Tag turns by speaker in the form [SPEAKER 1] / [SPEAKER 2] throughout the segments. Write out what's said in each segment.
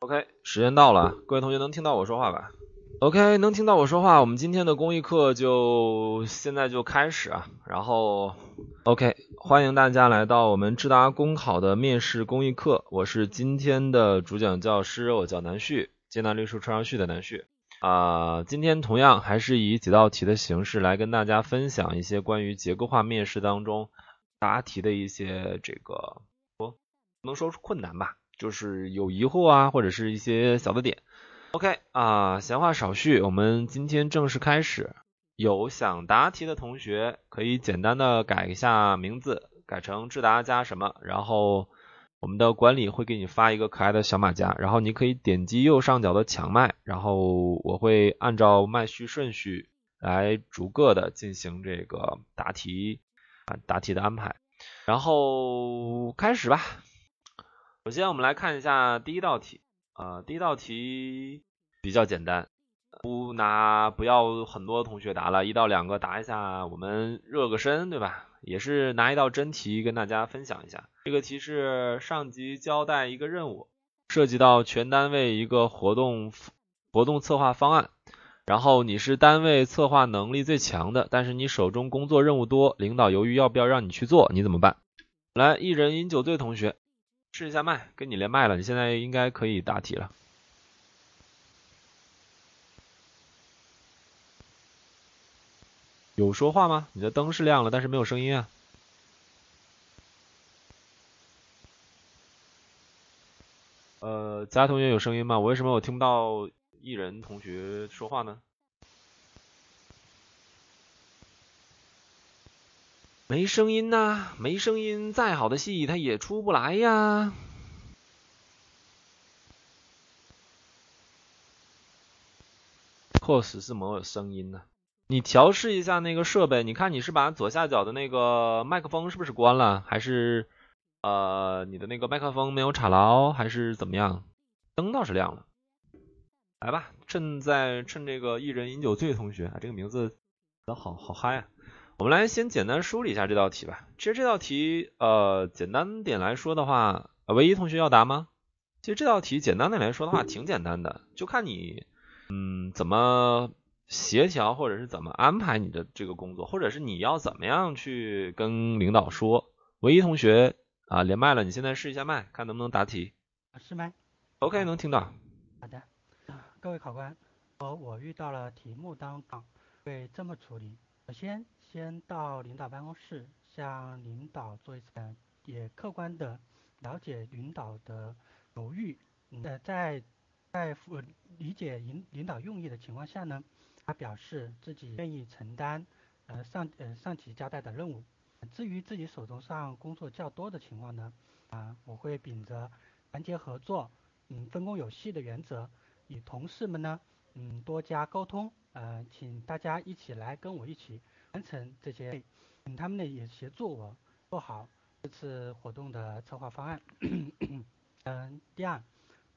[SPEAKER 1] OK，时间到了，各位同学能听到我说话吧？OK，能听到我说话，我们今天的公益课就现在就开始啊。然后 OK，欢迎大家来到我们智达公考的面试公益课，我是今天的主讲教师，我叫南旭，艰难绿树春上旭的南旭啊。今天同样还是以几道题的形式来跟大家分享一些关于结构化面试当中答题的一些这个不能说是困难吧。就是有疑惑啊，或者是一些小的点。OK 啊，闲话少叙，我们今天正式开始。有想答题的同学可以简单的改一下名字，改成智达加什么，然后我们的管理会给你发一个可爱的小马甲，然后你可以点击右上角的抢麦，然后我会按照麦序顺序来逐个的进行这个答题啊答题的安排。然后开始吧。首先，我们来看一下第一道题啊，第一道题比较简单，不拿不要很多同学答了，一到两个答一下，我们热个身，对吧？也是拿一道真题跟大家分享一下。这个题是上级交代一个任务，涉及到全单位一个活动活动策划方案，然后你是单位策划能力最强的，但是你手中工作任务多，领导犹豫要不要让你去做，你怎么办？来，一人饮酒醉同学。试一下麦，跟你连麦了，你现在应该可以答题了。有说话吗？你的灯是亮了，但是没有声音啊。呃，其他同学有声音吗？为什么我听不到艺人同学说话呢？没声音呐，没声音，再好的戏它也出不来呀。迫使是没有声音呢。你调试一下那个设备，你看你是把左下角的那个麦克风是不是关了，还是呃你的那个麦克风没有插牢，还是怎么样？灯倒是亮了。来吧，趁在趁这个一人饮酒醉同学啊，这个名字都好好嗨啊。我们来先简单梳理一下这道题吧。其实这道题，呃，简单点来说的话，唯一同学要答吗？其实这道题简单点来说的话，挺简单的，就看你，嗯，怎么协调或者是怎么安排你的这个工作，或者是你要怎么样去跟领导说。唯一同学啊，连麦了，你现在试一下麦，看能不能答题。
[SPEAKER 2] 试麦。
[SPEAKER 1] OK，能听到。
[SPEAKER 2] 好的。各位考官，我我遇到了题目当中会这么处理。首先。先到领导办公室，向领导做一次，也客观的了解领导的犹豫。呃，在在理解领领导用意的情况下呢，他表示自己愿意承担呃上呃上级交代的任务。至于自己手头上工作较多的情况呢，啊，我会秉着团结合作，嗯，分工有序的原则，与同事们呢，嗯，多加沟通。呃，请大家一起来跟我一起。完成这些，嗯，他们呢也协助我做好这次活动的策划方案。嗯，第二，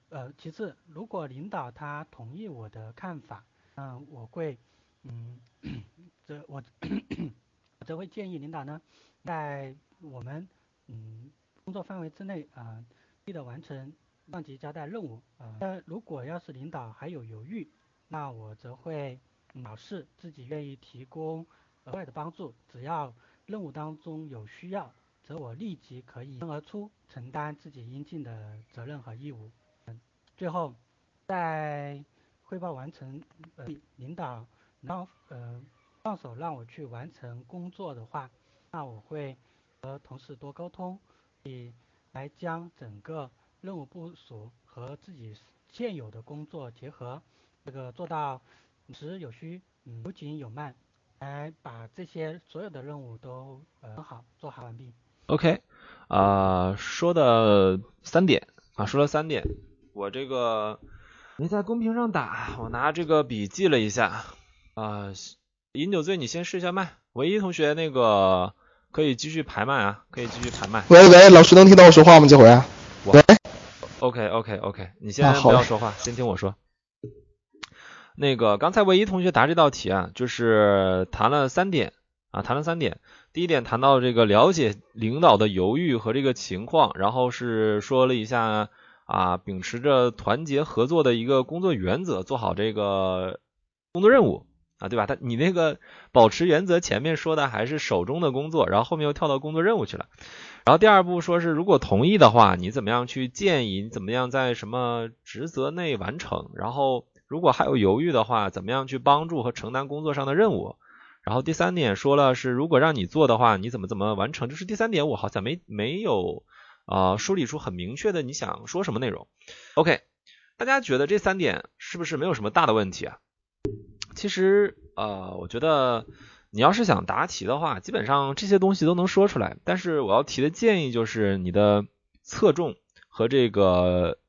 [SPEAKER 2] 呃，其次，如果领导他同意我的看法，嗯，我会，嗯，这我，则会建议领导呢，在我们嗯工作范围之内啊，力的完成上级交代任务啊。那如果要是领导还有犹豫，那我则会表示自己愿意提供。额外的帮助，只要任务当中有需要，则我立即可以而出，承担自己应尽的责任和义务。嗯，最后，在汇报完成，呃，领导让呃放手让我去完成工作的话，那我会和同事多沟通，以来将整个任务部署和自己现有的工作结合，这个做到有实有虚，有紧有慢。来把这些所有的任务都很好做好完毕。
[SPEAKER 1] OK，啊，说的三点啊，说了三点，我这个没在公屏上打，我拿这个笔记了一下啊。饮酒醉，你先试一下麦。唯一同学那个可以继续排麦啊，可以继续排麦。
[SPEAKER 3] 喂喂，老师能听到我说话吗？这回？喂。
[SPEAKER 1] OK OK OK，你先不要说话，先听我说。那个刚才唯一同学答这道题啊，就是谈了三点啊，谈了三点。第一点谈到这个了解领导的犹豫和这个情况，然后是说了一下啊，秉持着团结合作的一个工作原则，做好这个工作任务啊，对吧？他你那个保持原则前面说的还是手中的工作，然后后面又跳到工作任务去了。然后第二步说是如果同意的话，你怎么样去建议？你怎么样在什么职责内完成？然后如果还有犹豫的话，怎么样去帮助和承担工作上的任务？然后第三点说了是如果让你做的话，你怎么怎么完成？就是第三点我好像没没有啊梳理出很明确的你想说什么内容。OK，大家觉得这三点是不是没有什么大的问题啊？其实呃，我觉得。你要是想答题的话，基本上这些东西都能说出来。但是我要提的建议就是，你的侧重和这个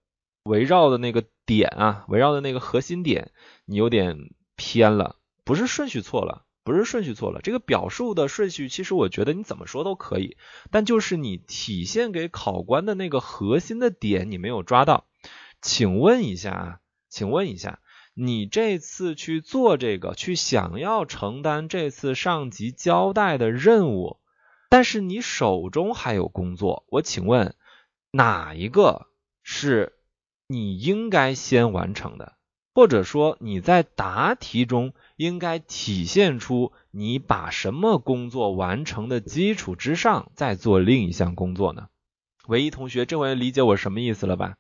[SPEAKER 1] 围绕的那个点啊，围绕的那个核心点，你有点偏了，不是顺序错了，不是顺序错了。这个表述的顺序，其实我觉得你怎么说都可以，但就是你体现给考官的那个核心的点，你没有抓到。请问一下啊，请问一下。你这次去做这个，去想要承担这次上级交代的任务，但是你手中还有工作，我请问哪一个是你应该先完成的？或者说你在答题中应该体现出你把什么工作完成的基础之上，再做另一项工作呢？唯一同学这回理解我什么意思了吧？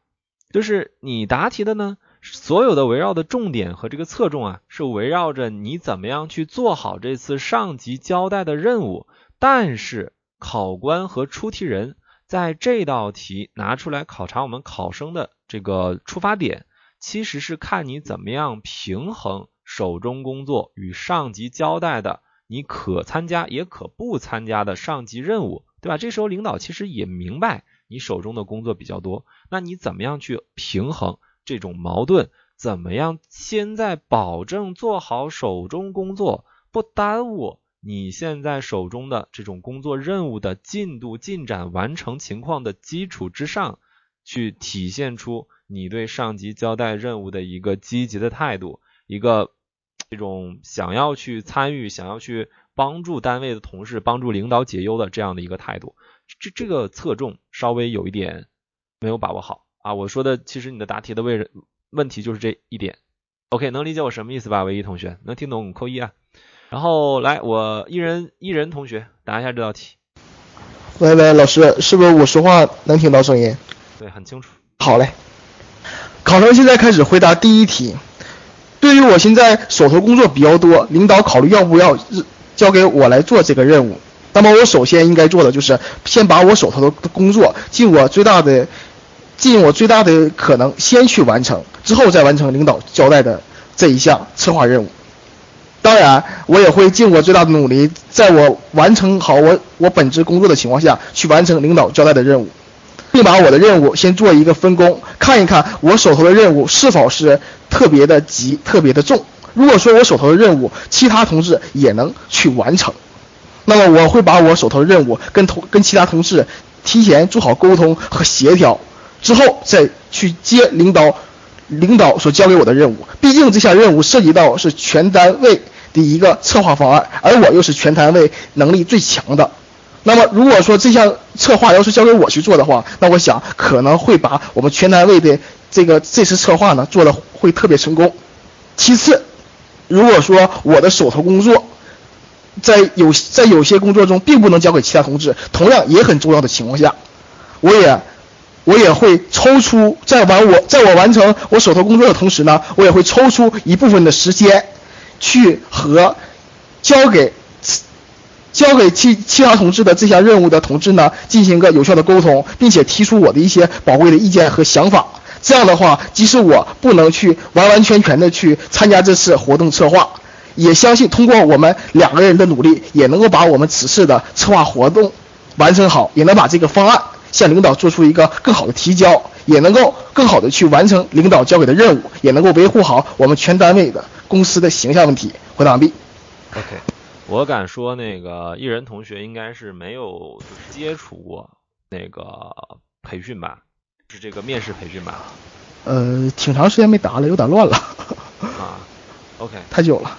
[SPEAKER 1] 就是你答题的呢？所有的围绕的重点和这个侧重啊，是围绕着你怎么样去做好这次上级交代的任务。但是考官和出题人在这道题拿出来考察我们考生的这个出发点，其实是看你怎么样平衡手中工作与上级交代的你可参加也可不参加的上级任务，对吧？这时候领导其实也明白你手中的工作比较多，那你怎么样去平衡？这种矛盾怎么样？先在保证做好手中工作，不耽误你现在手中的这种工作任务的进度、进展、完成情况的基础之上，去体现出你对上级交代任务的一个积极的态度，一个这种想要去参与、想要去帮助单位的同事、帮助领导解忧的这样的一个态度。这这个侧重稍微有一点没有把握好。啊，我说的其实你的答题的位置问题就是这一点，OK，能理解我什么意思吧？唯一同学能听懂扣一啊。然后来，我一人一人同学答一下这道题。
[SPEAKER 3] 喂喂，老师，是不是我说话能听到声音？
[SPEAKER 1] 对，很清楚。
[SPEAKER 3] 好嘞，考生现在开始回答第一题。对于我现在手头工作比较多，领导考虑要不要交给我来做这个任务。那么我首先应该做的就是先把我手头的工作尽我最大的。尽我最大的可能先去完成，之后再完成领导交代的这一项策划任务。当然，我也会尽我最大的努力，在我完成好我我本职工作的情况下去完成领导交代的任务，并把我的任务先做一个分工，看一看我手头的任务是否是特别的急、特别的重。如果说我手头的任务其他同事也能去完成，那么我会把我手头的任务跟同跟其他同事提前做好沟通和协调。之后再去接领导，领导所交给我的任务。毕竟这项任务涉及到是全单位的一个策划方案，而我又是全单位能力最强的。那么如果说这项策划要是交给我去做的话，那我想可能会把我们全单位的这个这次策划呢做的会特别成功。其次，如果说我的手头工作在有在有些工作中并不能交给其他同志，同样也很重要的情况下，我也。我也会抽出在完我在我完成我手头工作的同时呢，我也会抽出一部分的时间，去和交给交给其其他同志的这项任务的同志呢进行一个有效的沟通，并且提出我的一些宝贵的意见和想法。这样的话，即使我不能去完完全全的去参加这次活动策划，也相信通过我们两个人的努力，也能够把我们此次的策划活动完成好，也能把这个方案。向领导做出一个更好的提交，也能够更好的去完成领导交给的任务，也能够维护好我们全单位的公司的形象问题。回答完毕。
[SPEAKER 1] OK，我敢说那个艺人同学应该是没有就是接触过那个培训吧，是这个面试培训吧？
[SPEAKER 3] 呃，挺长时间没答了，有点乱了。
[SPEAKER 1] 啊，OK，
[SPEAKER 3] 太久了。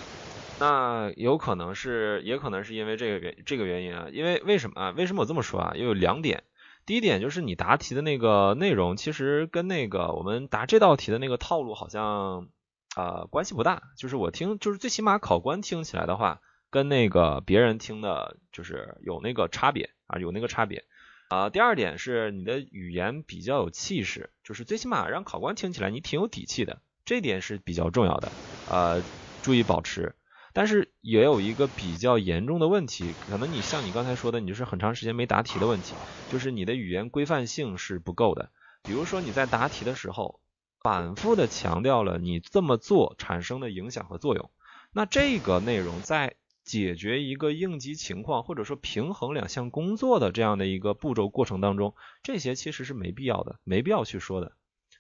[SPEAKER 1] 那有可能是，也可能是因为这个原这个原因啊，因为为什么啊？为什么我这么说啊？又有两点。第一点就是你答题的那个内容，其实跟那个我们答这道题的那个套路好像啊关系不大。就是我听，就是最起码考官听起来的话，跟那个别人听的，就是有那个差别啊，有那个差别。啊，第二点是你的语言比较有气势，就是最起码让考官听起来你挺有底气的，这点是比较重要的。呃，注意保持。但是也有一个比较严重的问题，可能你像你刚才说的，你就是很长时间没答题的问题，就是你的语言规范性是不够的。比如说你在答题的时候，反复的强调了你这么做产生的影响和作用，那这个内容在解决一个应急情况或者说平衡两项工作的这样的一个步骤过程当中，这些其实是没必要的，没必要去说的。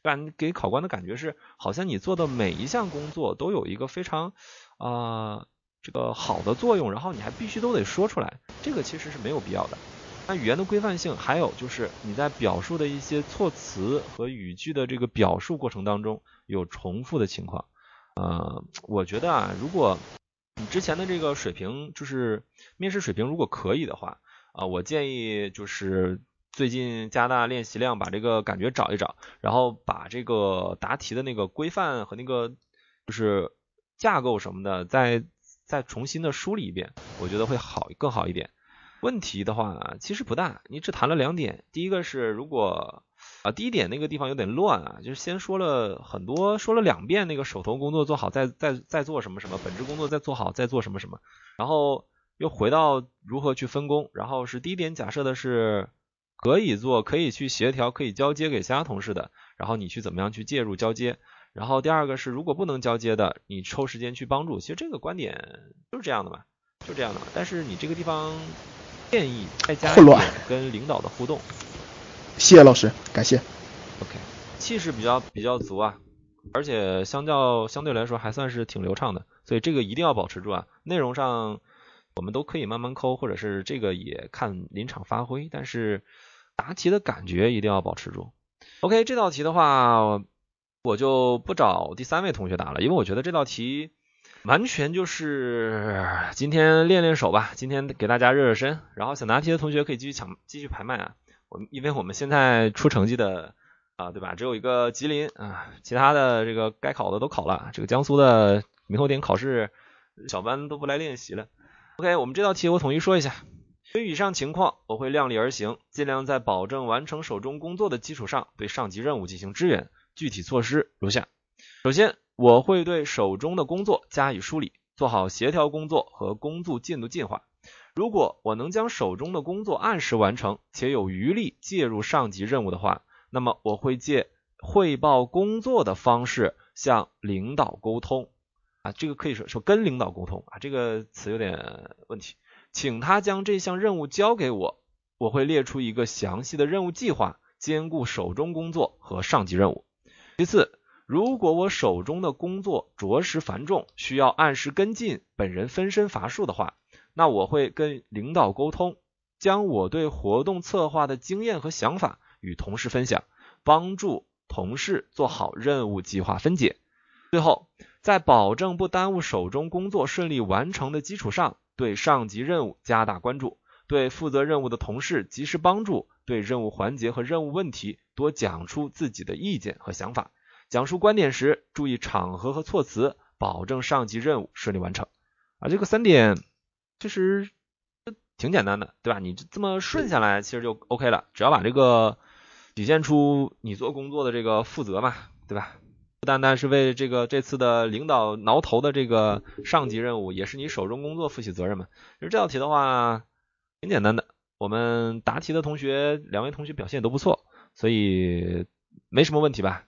[SPEAKER 1] 不然给考官的感觉是，好像你做的每一项工作都有一个非常啊这个好的作用，然后你还必须都得说出来，这个其实是没有必要的。那语言的规范性，还有就是你在表述的一些措辞和语句的这个表述过程当中有重复的情况，呃，我觉得啊，如果你之前的这个水平就是面试水平如果可以的话，啊，我建议就是。最近加大练习量，把这个感觉找一找，然后把这个答题的那个规范和那个就是架构什么的，再再重新的梳理一遍，我觉得会好更好一点。问题的话其实不大，你只谈了两点，第一个是如果啊第一点那个地方有点乱啊，就是先说了很多，说了两遍那个手头工作做好，再再再做什么什么，本职工作再做好，再做什么什么，然后又回到如何去分工，然后是第一点假设的是。可以做，可以去协调，可以交接给其他同事的，然后你去怎么样去介入交接。然后第二个是，如果不能交接的，你抽时间去帮助。其实这个观点就是这样的嘛，就这样的嘛。但是你这个地方建议再加一点跟领导的互动。
[SPEAKER 3] 谢谢老师，感谢。
[SPEAKER 1] OK，气势比较比较足啊，而且相较相对来说还算是挺流畅的，所以这个一定要保持住啊。内容上我们都可以慢慢抠，或者是这个也看临场发挥，但是。答题的感觉一定要保持住。OK，这道题的话，我就不找第三位同学答了，因为我觉得这道题完全就是今天练练手吧，今天给大家热热身。然后想答题的同学可以继续抢，继续排麦啊。因为我们现在出成绩的啊，对吧？只有一个吉林啊，其他的这个该考的都考了。这个江苏的明后天考试，小班都不来练习了。OK，我们这道题我统一说一下。对于以上情况，我会量力而行，尽量在保证完成手中工作的基础上，对上级任务进行支援。具体措施如下：首先，我会对手中的工作加以梳理，做好协调工作和工作进度计划。如果我能将手中的工作按时完成，且有余力介入上级任务的话，那么我会借汇报工作的方式向领导沟通。啊，这个可以说说跟领导沟通啊，这个词有点问题。请他将这项任务交给我，我会列出一个详细的任务计划，兼顾手中工作和上级任务。其次，如果我手中的工作着实繁重，需要按时跟进，本人分身乏术的话，那我会跟领导沟通，将我对活动策划的经验和想法与同事分享，帮助同事做好任务计划分解。最后，在保证不耽误手中工作顺利完成的基础上。对上级任务加大关注，对负责任务的同事及时帮助，对任务环节和任务问题多讲出自己的意见和想法。讲述观点时注意场合和措辞，保证上级任务顺利完成。啊，这个三点其实挺简单的，对吧？你这么顺下来，其实就 OK 了。只要把这个体现出你做工作的这个负责嘛，对吧？不单单是为这个这次的领导挠头的这个上级任务，也是你手中工作负起责任嘛。其实这道题的话挺简单的，我们答题的同学两位同学表现都不错，所以没什么问题吧？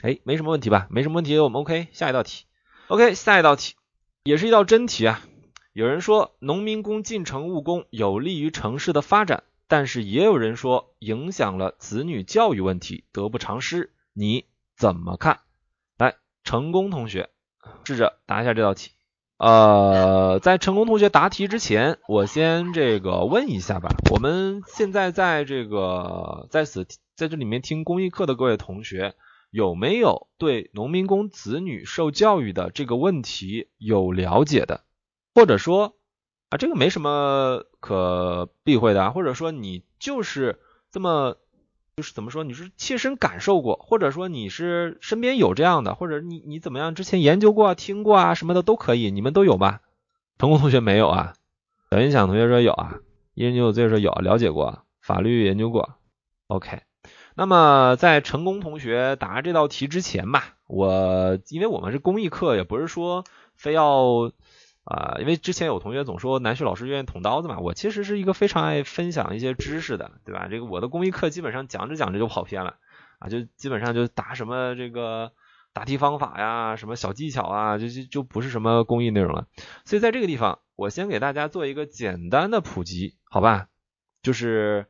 [SPEAKER 1] 哎，没什么问题吧？没什么问题，我们 OK。下一道题，OK，下一道题也是一道真题啊。有人说农民工进城务工有利于城市的发展，但是也有人说影响了子女教育问题，得不偿失。你怎么看？来成功同学，试着答一下这道题。呃，在成功同学答题之前，我先这个问一下吧。我们现在在这个在此在这里面听公益课的各位同学，有没有对农民工子女受教育的这个问题有了解的？或者说啊，这个没什么可避讳的啊，或者说你就是。这么就是怎么说？你是切身感受过，或者说你是身边有这样的，或者你你怎么样？之前研究过啊、听过啊什么的都可以，你们都有吧？成功同学没有啊？小音响同学说有啊，一人九九说有，了解过，法律研究过。OK，那么在成功同学答这道题之前吧，我因为我们是公益课，也不是说非要。啊，因为之前有同学总说南旭老师愿意捅刀子嘛，我其实是一个非常爱分享一些知识的，对吧？这个我的公益课基本上讲着讲着就跑偏了啊，就基本上就答什么这个答题方法呀，什么小技巧啊，就就就不是什么公益内容了。所以在这个地方，我先给大家做一个简单的普及，好吧？就是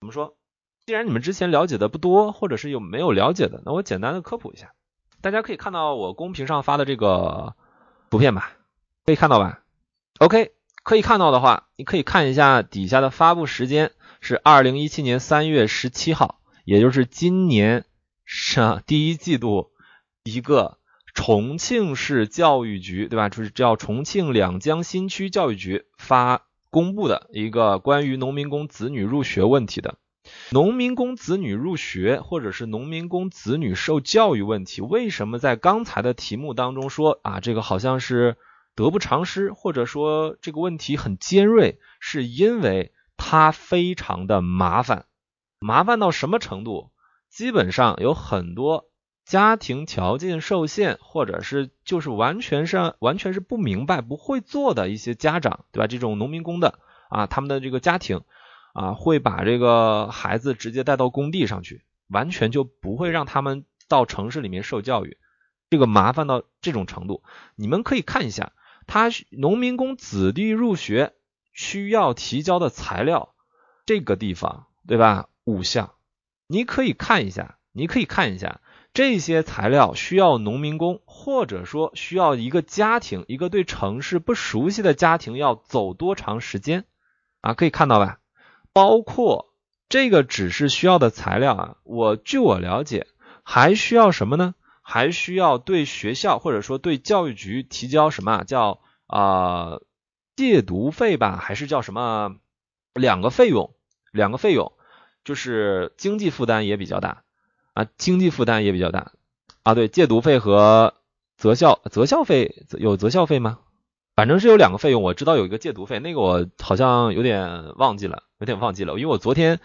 [SPEAKER 1] 怎么说？既然你们之前了解的不多，或者是有没有了解的，那我简单的科普一下。大家可以看到我公屏上发的这个图片吧。可以看到吧？OK，可以看到的话，你可以看一下底下的发布时间是二零一七年三月十七号，也就是今年是第一季度一个重庆市教育局，对吧？就是叫重庆两江新区教育局发公布的一个关于农民工子女入学问题的。农民工子女入学或者是农民工子女受教育问题，为什么在刚才的题目当中说啊，这个好像是？得不偿失，或者说这个问题很尖锐，是因为它非常的麻烦，麻烦到什么程度？基本上有很多家庭条件受限，或者是就是完全是完全是不明白、不会做的一些家长，对吧？这种农民工的啊，他们的这个家庭啊，会把这个孩子直接带到工地上去，完全就不会让他们到城市里面受教育，这个麻烦到这种程度，你们可以看一下。他农民工子弟入学需要提交的材料，这个地方对吧？五项，你可以看一下，你可以看一下这些材料需要农民工或者说需要一个家庭，一个对城市不熟悉的家庭要走多长时间啊？可以看到吧？包括这个只是需要的材料啊，我据我了解还需要什么呢？还需要对学校或者说对教育局提交什么叫啊借读费吧，还是叫什么两个费用？两个费用就是经济负担也比较大啊，经济负担也比较大啊。对，借读费和择校择校费有择校费吗？反正是有两个费用，我知道有一个借读费，那个我好像有点忘记了，有点忘记了，因为我昨天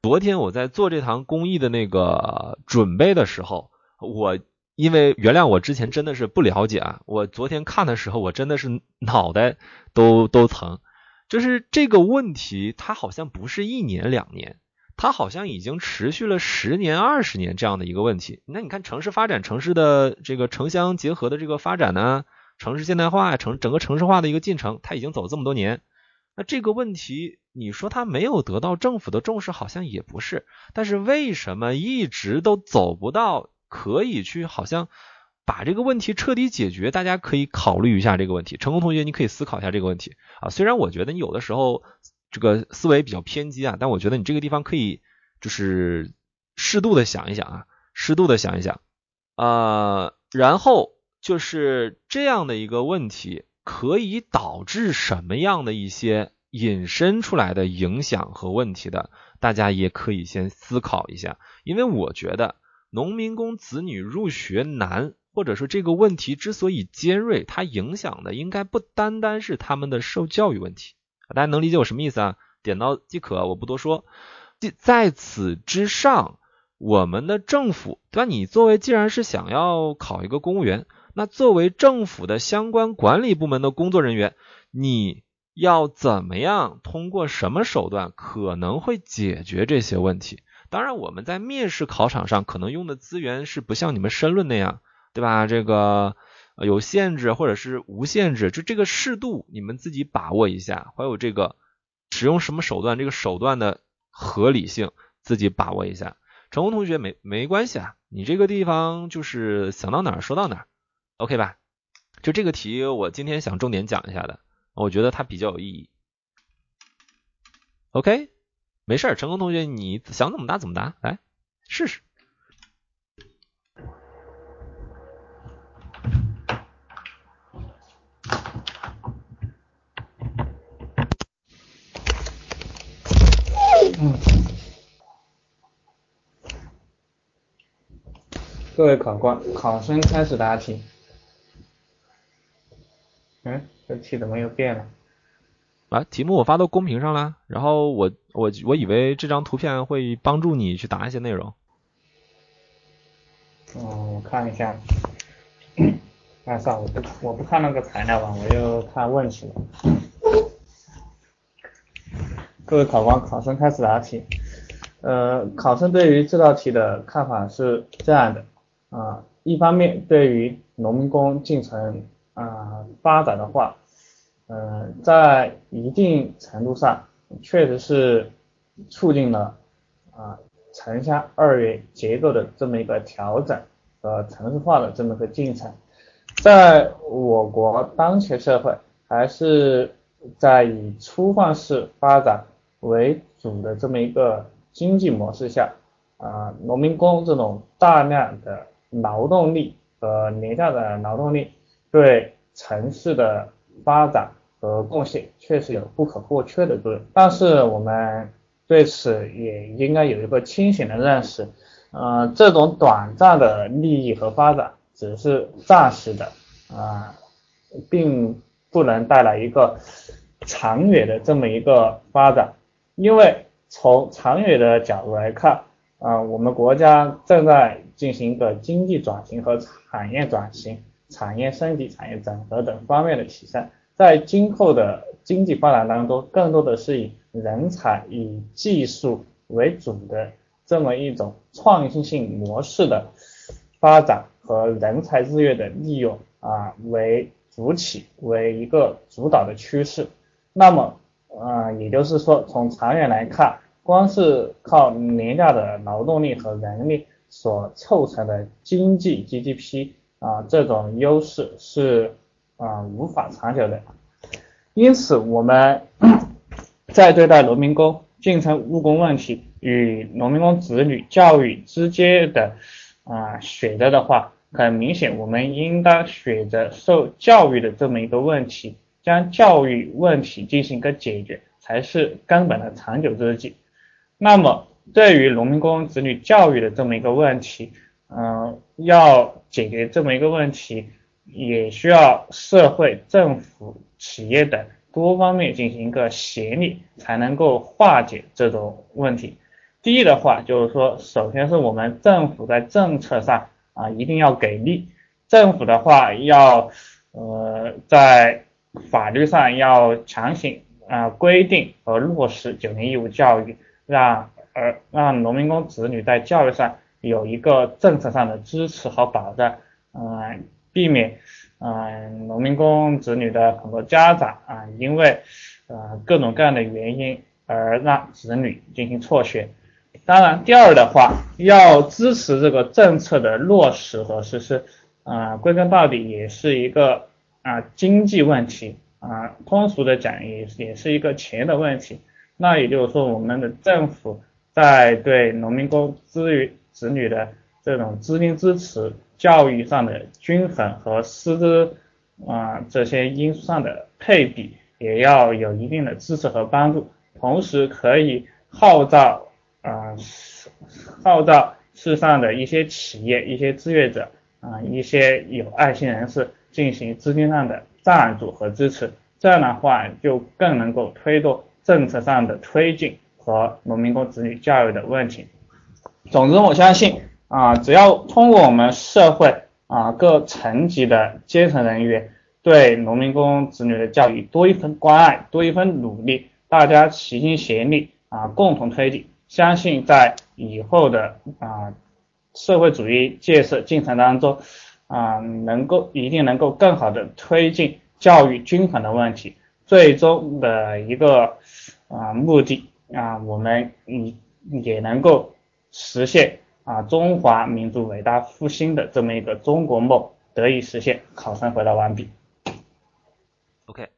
[SPEAKER 1] 昨天我在做这堂公益的那个准备的时候，我。因为原谅我之前真的是不了解啊，我昨天看的时候我真的是脑袋都都疼，就是这个问题它好像不是一年两年，它好像已经持续了十年二十年这样的一个问题。那你看城市发展、城市的这个城乡结合的这个发展呢，城市现代化、城整个城市化的一个进程，它已经走这么多年，那这个问题你说它没有得到政府的重视，好像也不是，但是为什么一直都走不到？可以去好像把这个问题彻底解决，大家可以考虑一下这个问题。成功同学，你可以思考一下这个问题啊。虽然我觉得你有的时候这个思维比较偏激啊，但我觉得你这个地方可以就是适度的想一想啊，适度的想一想啊。然后就是这样的一个问题，可以导致什么样的一些引申出来的影响和问题的，大家也可以先思考一下，因为我觉得。农民工子女入学难，或者说这个问题之所以尖锐，它影响的应该不单单是他们的受教育问题。大家能理解我什么意思啊？点到即可，我不多说。即在此之上，我们的政府，对吧？你作为既然是想要考一个公务员，那作为政府的相关管理部门的工作人员，你要怎么样通过什么手段可能会解决这些问题？当然，我们在面试考场上可能用的资源是不像你们申论那样，对吧？这个有限制或者是无限制，就这个适度你们自己把握一下。还有这个使用什么手段，这个手段的合理性自己把握一下。成功同学没没关系啊，你这个地方就是想到哪儿说到哪儿，OK 吧？就这个题我今天想重点讲一下的，我觉得它比较有意义。OK。没事儿成功同学你想怎么答怎么答来试试。
[SPEAKER 4] 嗯各位考官考生开始答题。嗯这题怎么又变了？
[SPEAKER 1] 啊，题目我发到公屏上了，然后我我我以为这张图片会帮助你去答一些内容。
[SPEAKER 4] 嗯，我看一下。哎，算了，我不我不看那个材料了，我又看问题了。各位考官，考生开始答题。呃，考生对于这道题的看法是这样的啊，一方面对于农民工进程啊发展的话，嗯，在一定程度上确实是促进了啊城乡二元结构的这么一个调整和城市化的这么一个进程，在我国当前社会还是在以粗放式发展为主的这么一个。经济模式下，啊，农民工这种大量的劳动力和廉价的劳动力，对城市的发展和贡献确实有不可或缺的作用。但是我们对此也应该有一个清醒的认识，呃，这种短暂的利益和发展只是暂时的，啊，并不能带来一个长远的这么一个发展，因为。从长远的角度来看，啊，我们国家正在进行一个经济转型和产业转型、产业升级、产业整合等方面的提升。在今后的经济发展当中，更多的是以人才、以技术为主的这么一种创新性模式的发展和人才资源的利用啊为主体，为一个主导的趋势。那么，啊，也就是说，从长远来看，光是靠廉价的劳动力和人力所凑成的经济 GDP 啊，这种优势是啊无法长久的。因此，我们 在对待农民工进城务工问题与农民工子女教育之间的啊选择的话，很明显，我们应当选择受教育的这么一个问题，将教育问题进行一个解决，才是根本的长久之计。那么，对于农民工子女教育的这么一个问题，嗯，要解决这么一个问题，也需要社会、政府、企业等多方面进行一个协力，才能够化解这种问题。第一的话，就是说，首先是我们政府在政策上啊，一定要给力。政府的话，要呃，在法律上要强行啊规定和落实九年义务教育。让儿让农民工子女在教育上有一个政策上的支持和保障，嗯，避免嗯农民工子女的很多家长啊因为呃各种各样的原因而让子女进行辍学。当然，第二的话要支持这个政策的落实和实施，啊，归根到底也是一个啊经济问题啊，通俗的讲也也是一个钱的问题。那也就是说，我们的政府在对农民工子女子女的这种资金支持、教育上的均衡和师资啊这些因素上的配比，也要有一定的支持和帮助。同时，可以号召啊号召世上的一些企业、一些志愿者啊一些有爱心人士进行资金上的赞助和支持。这样的话，就更能够推动。政策上的推进和农民工子女教育的问题。总之，我相信啊，只要通过我们社会啊各层级的阶层人员对农民工子女的教育多一份关爱，多一份努力，大家齐心协力啊共同推进，相信在以后的啊社会主义建设进程当中啊，能够一定能够更好的推进教育均衡的问题，最终的一个。啊，目的啊，我们嗯也能够实现啊中华民族伟大复兴的这么一个中国梦得以实现。考生回答完毕。
[SPEAKER 1] OK，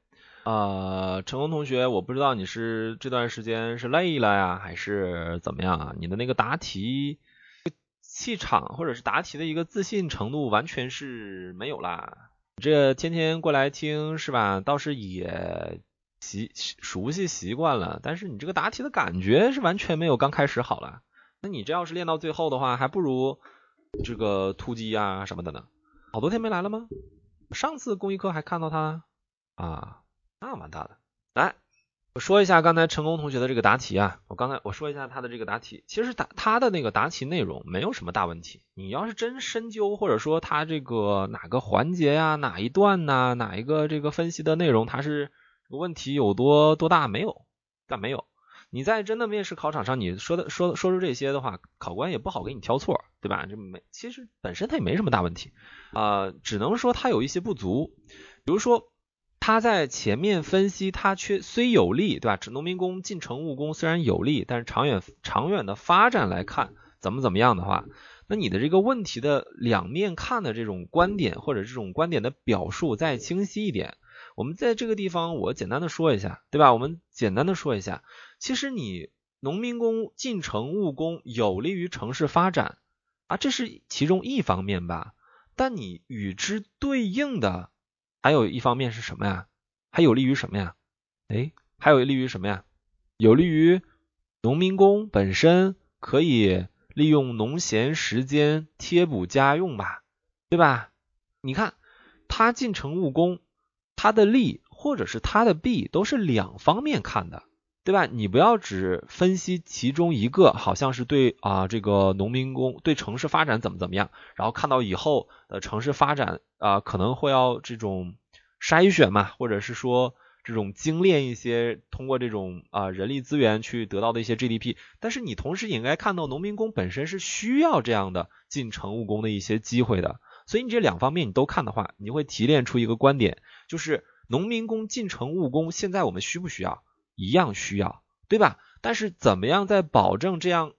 [SPEAKER 1] 呃，成功同学，我不知道你是这段时间是累了呀，还是怎么样啊？你的那个答题气场或者是答题的一个自信程度完全是没有啦。这天天过来听是吧？倒是也。习熟悉习惯了，但是你这个答题的感觉是完全没有刚开始好了。那你这要是练到最后的话，还不如这个突击啊什么的呢？好多天没来了吗？上次公益课还看到他啊，那蛮大的。来，我说一下刚才成功同学的这个答题啊，我刚才我说一下他的这个答题，其实答他的那个答题内容没有什么大问题。你要是真深究，或者说他这个哪个环节呀、哪一段呐、哪一个这个分析的内容，它是问题有多多大没有？但没有。你在真的面试考场上，你说的说说出这些的话，考官也不好给你挑错，对吧？这没，其实本身它也没什么大问题，啊，只能说它有一些不足，比如说他在前面分析它缺虽有利，对吧？农民工进城务工虽然有利，但是长远长远的发展来看，怎么怎么样的话，那你的这个问题的两面看的这种观点或者这种观点的表述再清晰一点。我们在这个地方，我简单的说一下，对吧？我们简单的说一下，其实你农民工进城务工有利于城市发展啊，这是其中一方面吧。但你与之对应的还有一方面是什么呀？还有利于什么呀？哎，还有利于什么呀？有利于农民工本身可以利用农闲时间贴补家用吧，对吧？你看他进城务工。他的利或者是他的弊都是两方面看的，对吧？你不要只分析其中一个，好像是对啊这个农民工对城市发展怎么怎么样，然后看到以后的城市发展啊可能会要这种筛选嘛，或者是说这种精炼一些，通过这种啊人力资源去得到的一些 GDP，但是你同时也应该看到农民工本身是需要这样的进城务工的一些机会的。所以你这两方面你都看的话，你会提炼出一个观点，就是农民工进城务工，现在我们需不需要？一样需要，对吧？但是怎么样在保证这样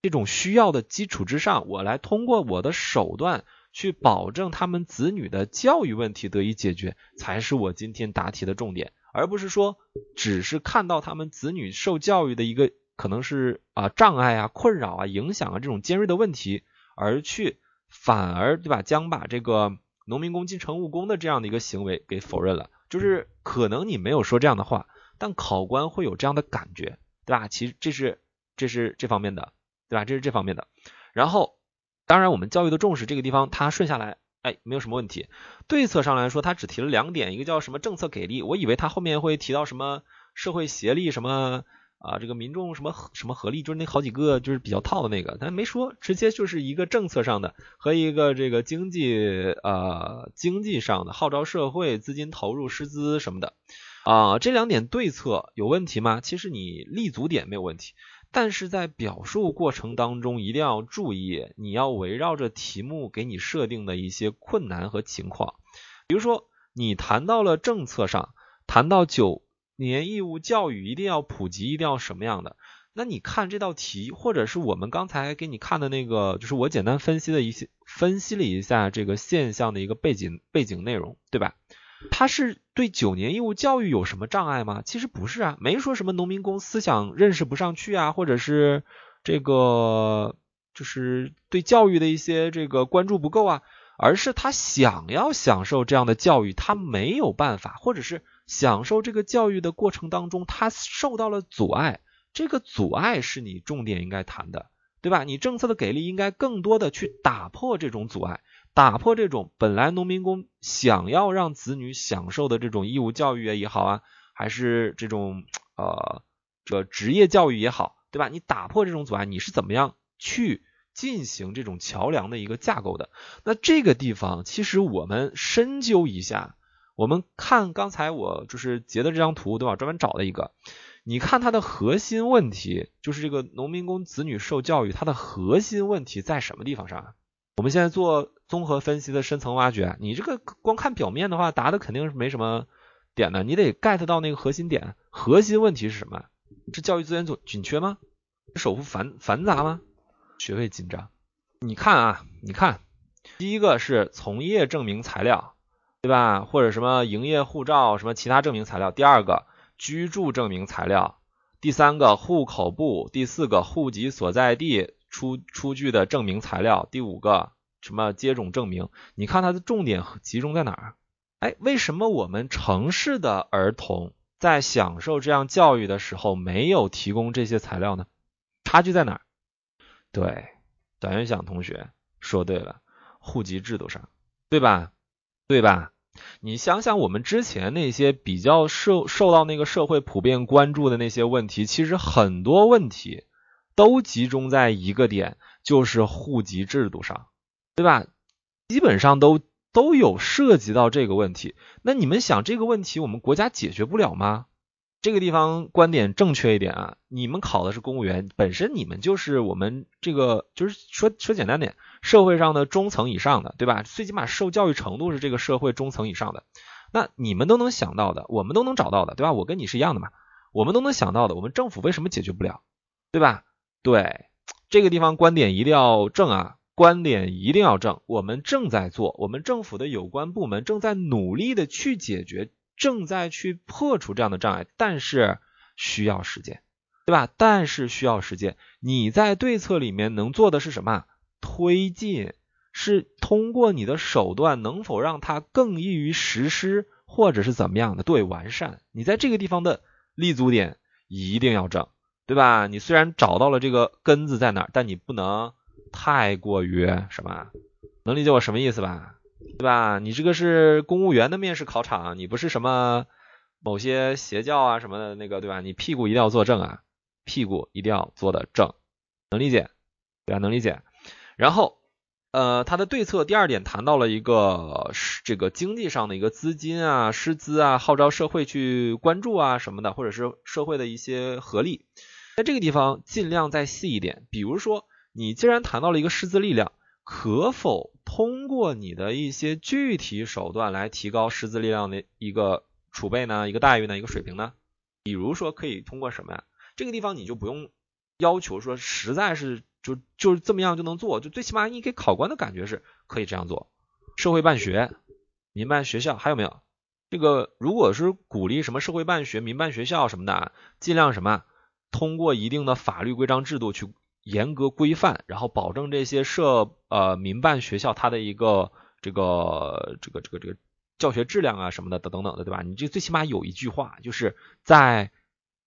[SPEAKER 1] 这种需要的基础之上，我来通过我的手段去保证他们子女的教育问题得以解决，才是我今天答题的重点，而不是说只是看到他们子女受教育的一个可能是啊障碍啊、困扰啊、影响啊这种尖锐的问题而去。反而对吧，将把这个农民工进城务工的这样的一个行为给否认了。就是可能你没有说这样的话，但考官会有这样的感觉，对吧？其实这是这是这方面的，对吧？这是这方面的。然后，当然我们教育的重视这个地方，它顺下来，哎，没有什么问题。对策上来说，他只提了两点，一个叫什么政策给力，我以为他后面会提到什么社会协力什么。啊，这个民众什么什么合力，就是那好几个就是比较套的那个，但没说，直接就是一个政策上的和一个这个经济呃经济上的号召社会资金投入师资什么的啊，这两点对策有问题吗？其实你立足点没有问题，但是在表述过程当中一定要注意，你要围绕着题目给你设定的一些困难和情况，比如说你谈到了政策上，谈到九。年义务教育一定要普及，一定要什么样的？那你看这道题，或者是我们刚才给你看的那个，就是我简单分析的一些，分析了一下这个现象的一个背景背景内容，对吧？他是对九年义务教育有什么障碍吗？其实不是啊，没说什么农民工思想认识不上去啊，或者是这个就是对教育的一些这个关注不够啊，而是他想要享受这样的教育，他没有办法，或者是。享受这个教育的过程当中，他受到了阻碍，这个阻碍是你重点应该谈的，对吧？你政策的给力应该更多的去打破这种阻碍，打破这种本来农民工想要让子女享受的这种义务教育也好啊，还是这种呃这职业教育也好，对吧？你打破这种阻碍，你是怎么样去进行这种桥梁的一个架构的？那这个地方其实我们深究一下。我们看刚才我就是截的这张图，对吧？专门找了一个，你看它的核心问题就是这个农民工子女受教育，它的核心问题在什么地方上？我们现在做综合分析的深层挖掘，你这个光看表面的话，答的肯定是没什么点的，你得 get 到那个核心点。核心问题是什么？是教育资源紧紧缺吗？首付繁繁杂吗？学位紧张？你看啊，你看，第一个是从业证明材料。对吧？或者什么营业护照，什么其他证明材料。第二个居住证明材料，第三个户口簿，第四个户籍所在地出出具的证明材料，第五个什么接种证明。你看它的重点集中在哪儿？哎，为什么我们城市的儿童在享受这样教育的时候没有提供这些材料呢？差距在哪儿？对，短元想同学。说对了，户籍制度上，对吧？对吧？你想想，我们之前那些比较受受到那个社会普遍关注的那些问题，其实很多问题都集中在一个点，就是户籍制度上，对吧？基本上都都有涉及到这个问题。那你们想，这个问题我们国家解决不了吗？这个地方观点正确一点啊，你们考的是公务员，本身你们就是我们这个，就是说说简单点，社会上的中层以上的，对吧？最起码受教育程度是这个社会中层以上的，那你们都能想到的，我们都能找到的，对吧？我跟你是一样的嘛，我们都能想到的，我们政府为什么解决不了，对吧？对，这个地方观点一定要正啊，观点一定要正，我们正在做，我们政府的有关部门正在努力的去解决。正在去破除这样的障碍，但是需要时间，对吧？但是需要时间。你在对策里面能做的是什么？推进，是通过你的手段能否让它更易于实施，或者是怎么样的？对，完善。你在这个地方的立足点一定要正，对吧？你虽然找到了这个根子在哪儿，但你不能太过于什么？能理解我什么意思吧？对吧？你这个是公务员的面试考场，你不是什么某些邪教啊什么的那个，对吧？你屁股一定要坐正啊，屁股一定要坐的正，能理解？对吧？能理解。然后，呃，他的对策第二点谈到了一个这个经济上的一个资金啊、师资啊，号召社会去关注啊什么的，或者是社会的一些合力，在这个地方尽量再细一点。比如说，你既然谈到了一个师资力量。可否通过你的一些具体手段来提高师资力量的一个储备呢？一个待遇呢？一个水平呢？比如说可以通过什么呀？这个地方你就不用要求说实在是就就是这么样就能做，就最起码你给考官的感觉是可以这样做。社会办学、民办学校还有没有？这个如果是鼓励什么社会办学、民办学校什么的，尽量什么通过一定的法律规章制度去。严格规范，然后保证这些社呃民办学校它的一个这个这个这个这个教学质量啊什么的等等等的，对吧？你这最起码有一句话，就是在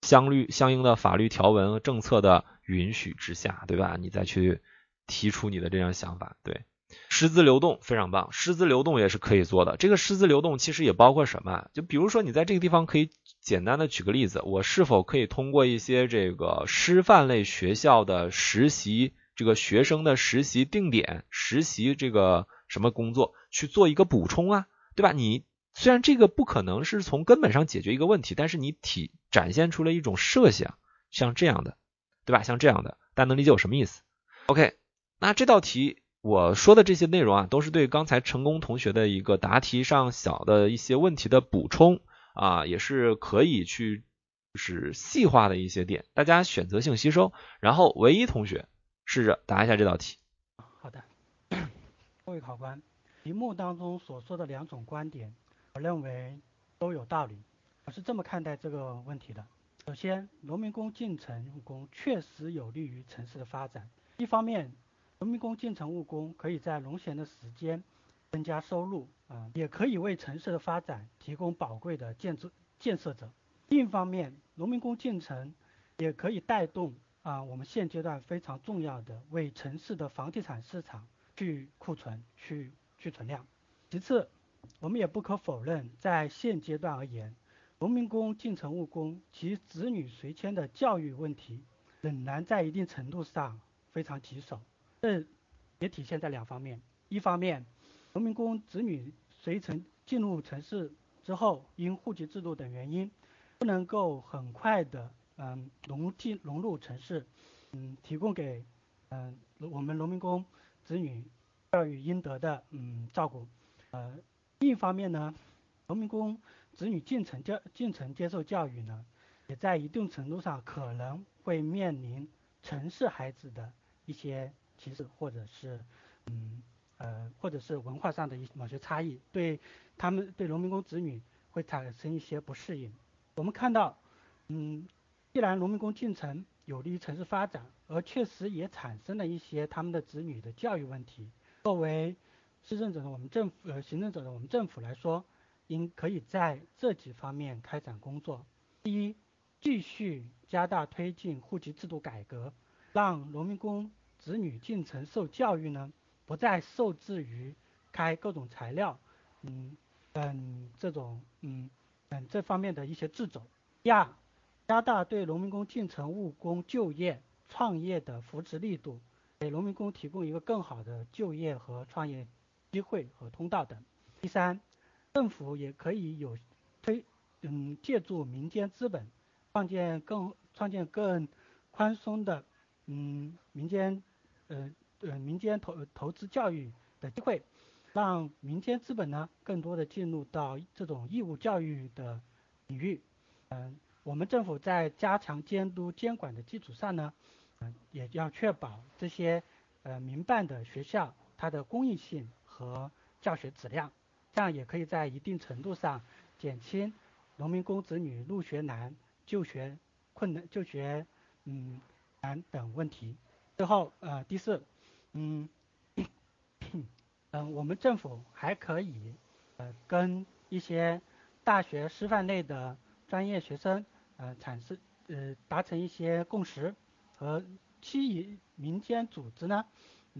[SPEAKER 1] 相律相应的法律条文和政策的允许之下，对吧？你再去提出你的这样想法，对。师资流动非常棒，师资流动也是可以做的。这个师资流动其实也包括什么？就比如说你在这个地方可以简单的举个例子，我是否可以通过一些这个师范类学校的实习，这个学生的实习定点实习这个什么工作去做一个补充啊，对吧？你虽然这个不可能是从根本上解决一个问题，但是你体展现出了一种设想，像这样的，对吧？像这样的，大家能理解我什么意思？OK，那这道题。我说的这些内容啊，都是对刚才成功同学的一个答题上小的一些问题的补充啊，也是可以去就是细化的一些点，大家选择性吸收。然后唯一同学试着答一下这道题。
[SPEAKER 2] 好的，各位考官，题目当中所说的两种观点，我认为都有道理。我是这么看待这个问题的：首先，农民工进城务工确实有利于城市的发展，一方面。农民工进城务工，可以在农闲的时间增加收入，啊，也可以为城市的发展提供宝贵的建筑建设者。另一方面，农民工进城也可以带动啊我们现阶段非常重要的为城市的房地产市场去库存、去去存量。其次，我们也不可否认，在现阶段而言，农民工进城务工及子女随迁的教育问题，仍然在一定程度上非常棘手。这也体现在两方面，一方面，农民工子女随城进入城市之后，因户籍制度等原因，不能够很快的嗯融进融入城市，嗯提供给嗯我们农民工子女教育应得的嗯照顾，呃另一方面呢，农民工子女进城教进城接受教育呢，也在一定程度上可能会面临城市孩子的一些。歧视或者是，嗯，呃，或者是文化上的一某些差异，对他们对农民工子女会产生一些不适应。我们看到，嗯，既然农民工进城有利于城市发展，而确实也产生了一些他们的子女的教育问题。作为市政者的我们政府，呃，行政者的我们政府来说，应可以在这几方面开展工作。第一，继续加大推进户籍制度改革，让农民工。子女进城受教育呢，不再受制于开各种材料，嗯等这种嗯等这方面的一些制肘。第二，加大对农民工进城务工就业创业的扶持力度，给农民工提供一个更好的就业和创业机会和通道等。第三，政府也可以有推嗯借助民间资本，创建更创建更宽松的嗯民间呃呃民间投投资教育的机会，让民间资本呢更多的进入到这种义务教育的领域。嗯，我们政府在加强监督监管的基础上呢，嗯，也要确保这些呃民办的学校它的公益性和教学质量。这样也可以在一定程度上减轻农民工子女入学难、就学困难、就学嗯难等问题。最后，呃，第四，嗯，嗯，我们政府还可以呃跟一些大学师范类的专业学生呃产生呃达成一些共识，和吸引民间组织呢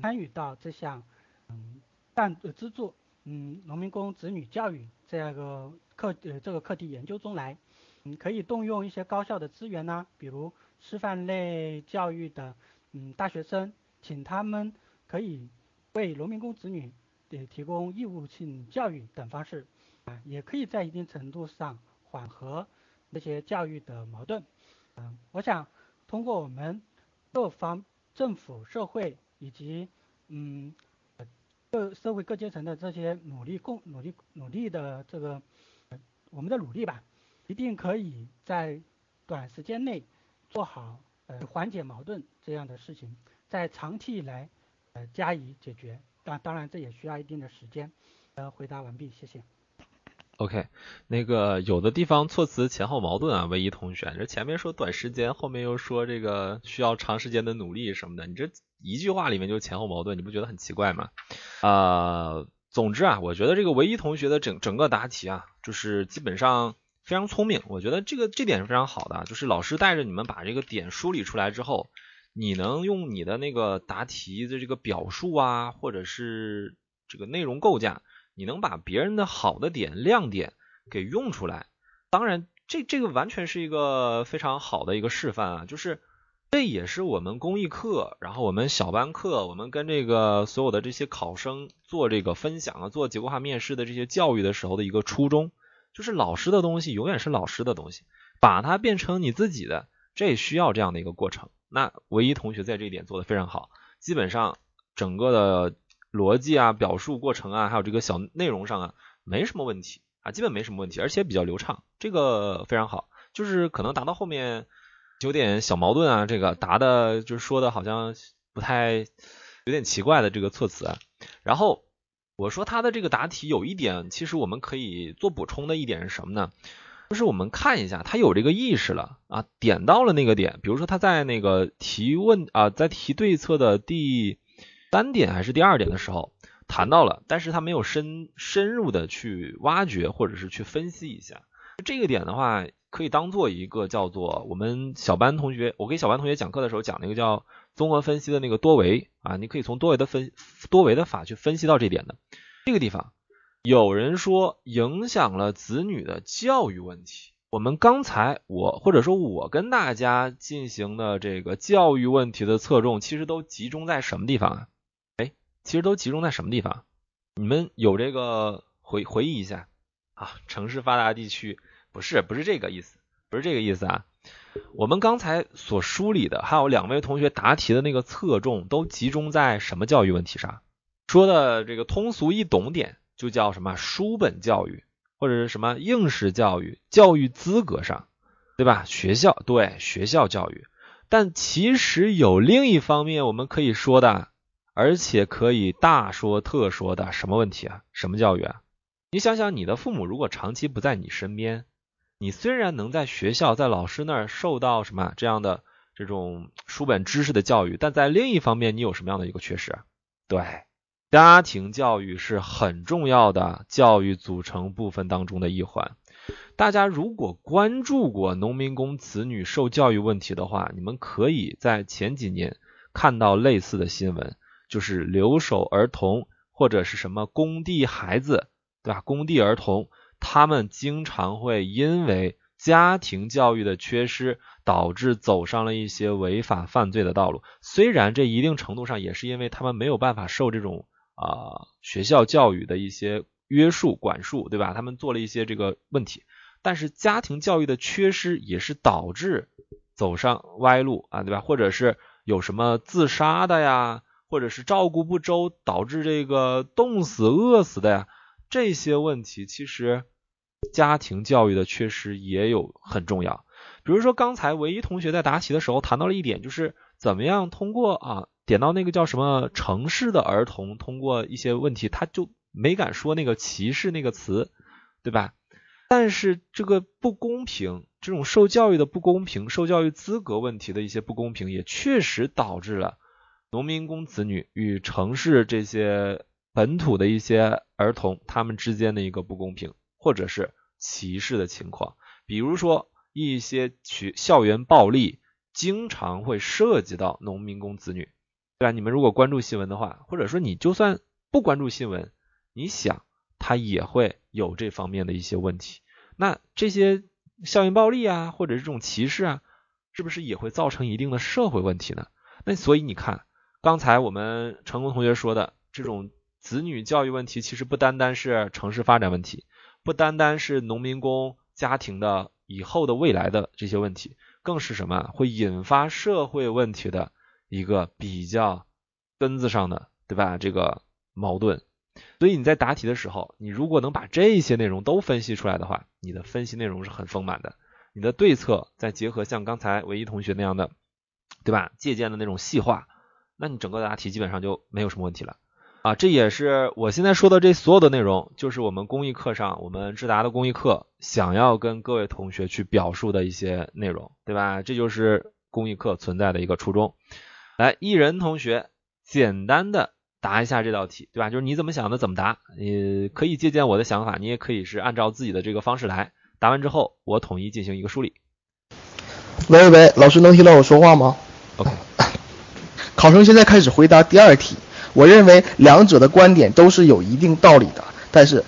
[SPEAKER 2] 参与到这项嗯赞资助。嗯，农民工子女教育这样一个课呃这个课题研究中来，嗯，可以动用一些高校的资源呢，比如师范类教育的嗯大学生，请他们可以为农民工子女呃提供义务性教育等方式，啊，也可以在一定程度上缓和那些教育的矛盾。嗯，我想通过我们各方政府、社会以及嗯。各社会各阶层的这些努力共努力努力的这个我们的努力吧，一定可以在短时间内做好呃缓解矛盾这样的事情，在长期以来呃加以解决。当当然这也需要一定的时间。呃，回答完毕，谢谢。
[SPEAKER 1] OK，那个有的地方措辞前后矛盾啊，唯一同学，这前面说短时间，后面又说这个需要长时间的努力什么的，你这一句话里面就前后矛盾，你不觉得很奇怪吗？啊，总之啊，我觉得这个唯一同学的整整个答题啊，就是基本上非常聪明，我觉得这个这点是非常好的，就是老师带着你们把这个点梳理出来之后，你能用你的那个答题的这个表述啊，或者是这个内容构架。你能把别人的好的点、亮点给用出来，当然，这这个完全是一个非常好的一个示范啊，就是这也是我们公益课，然后我们小班课，我们跟这个所有的这些考生做这个分享啊，做结构化面试的这些教育的时候的一个初衷，就是老师的东西永远是老师的东西，把它变成你自己的，这也需要这样的一个过程。那唯一同学在这一点做的非常好，基本上整个的。逻辑啊，表述过程啊，还有这个小内容上啊，没什么问题啊，基本没什么问题，而且比较流畅，这个非常好。就是可能答到后面有点小矛盾啊，这个答的就是说的好像不太有点奇怪的这个措辞啊。然后我说他的这个答题有一点，其实我们可以做补充的一点是什么呢？就是我们看一下他有这个意识了啊，点到了那个点，比如说他在那个提问啊，在提对策的第。三点还是第二点的时候谈到了，但是他没有深深入的去挖掘或者是去分析一下这个点的话，可以当做一个叫做我们小班同学，我给小班同学讲课的时候讲那个叫综合分析的那个多维啊，你可以从多维的分多维的法去分析到这点的这个地方，有人说影响了子女的教育问题，我们刚才我或者说我跟大家进行的这个教育问题的侧重，其实都集中在什么地方啊？哎其实都集中在什么地方？你们有这个回回忆一下啊？城市发达地区不是不是这个意思，不是这个意思啊。我们刚才所梳理的，还有两位同学答题的那个侧重，都集中在什么教育问题上？说的这个通俗易懂点，就叫什么书本教育，或者是什么应试教育、教育资格上，对吧？学校对学校教育，但其实有另一方面我们可以说的。而且可以大说特说的什么问题啊？什么教育啊？你想想，你的父母如果长期不在你身边，你虽然能在学校在老师那儿受到什么这样的这种书本知识的教育，但在另一方面，你有什么样的一个缺失？对，家庭教育是很重要的教育组成部分当中的一环。大家如果关注过农民工子女受教育问题的话，你们可以在前几年看到类似的新闻。就是留守儿童或者是什么工地孩子，对吧？工地儿童，他们经常会因为家庭教育的缺失，导致走上了一些违法犯罪的道路。虽然这一定程度上也是因为他们没有办法受这种啊学校教育的一些约束管束，对吧？他们做了一些这个问题，但是家庭教育的缺失也是导致走上歪路啊，对吧？或者是有什么自杀的呀，或者是照顾不周导致这个冻死、饿死的呀，这些问题其实家庭教育的缺失也有很重要。比如说刚才唯一同学在答题的时候谈到了一点，就是怎么样通过啊点到那个叫什么城市的儿童，通过一些问题，他就没敢说那个歧视那个词，对吧？但是这个不公平，这种受教育的不公平，受教育资格问题的一些不公平，也确实导致了农民工子女与城市这些本土的一些儿童他们之间的一个不公平，或者是歧视的情况。比如说一些学校园暴力，经常会涉及到农民工子女，对吧？你们如果关注新闻的话，或者说你就算不关注新闻，你想他也会有这方面的一些问题。那这些校园暴力啊，或者这种歧视啊，是不是也会造成一定的社会问题呢？那所以你看，刚才我们成功同学说的这种子女教育问题，其实不单单是城市发展问题，不单单是农民工家庭的以后的未来的这些问题，更是什么会引发社会问题的一个比较根子上的，对吧？这个矛盾。所以你在答题的时候，你如果能把这些内容都分析出来的话，你的分析内容是很丰满的。你的对策再结合像刚才唯一同学那样的，对吧？借鉴的那种细化，那你整个答题基本上就没有什么问题了啊！这也是我现在说的这所有的内容，就是我们公益课上我们智达的公益课想要跟各位同学去表述的一些内容，对吧？这就是公益课存在的一个初衷。来，一人同学，简单的。答一下这道题，对吧？就是你怎么想的怎么答，你可以借鉴我的想法，你也可以是按照自己的这个方式来。答完之后，我统一进行一个梳理。
[SPEAKER 3] 喂喂，老师能听到我说话吗
[SPEAKER 1] ？OK。
[SPEAKER 3] 考生现在开始回答第二题。我认为两者的观点都是有一定道理的，但是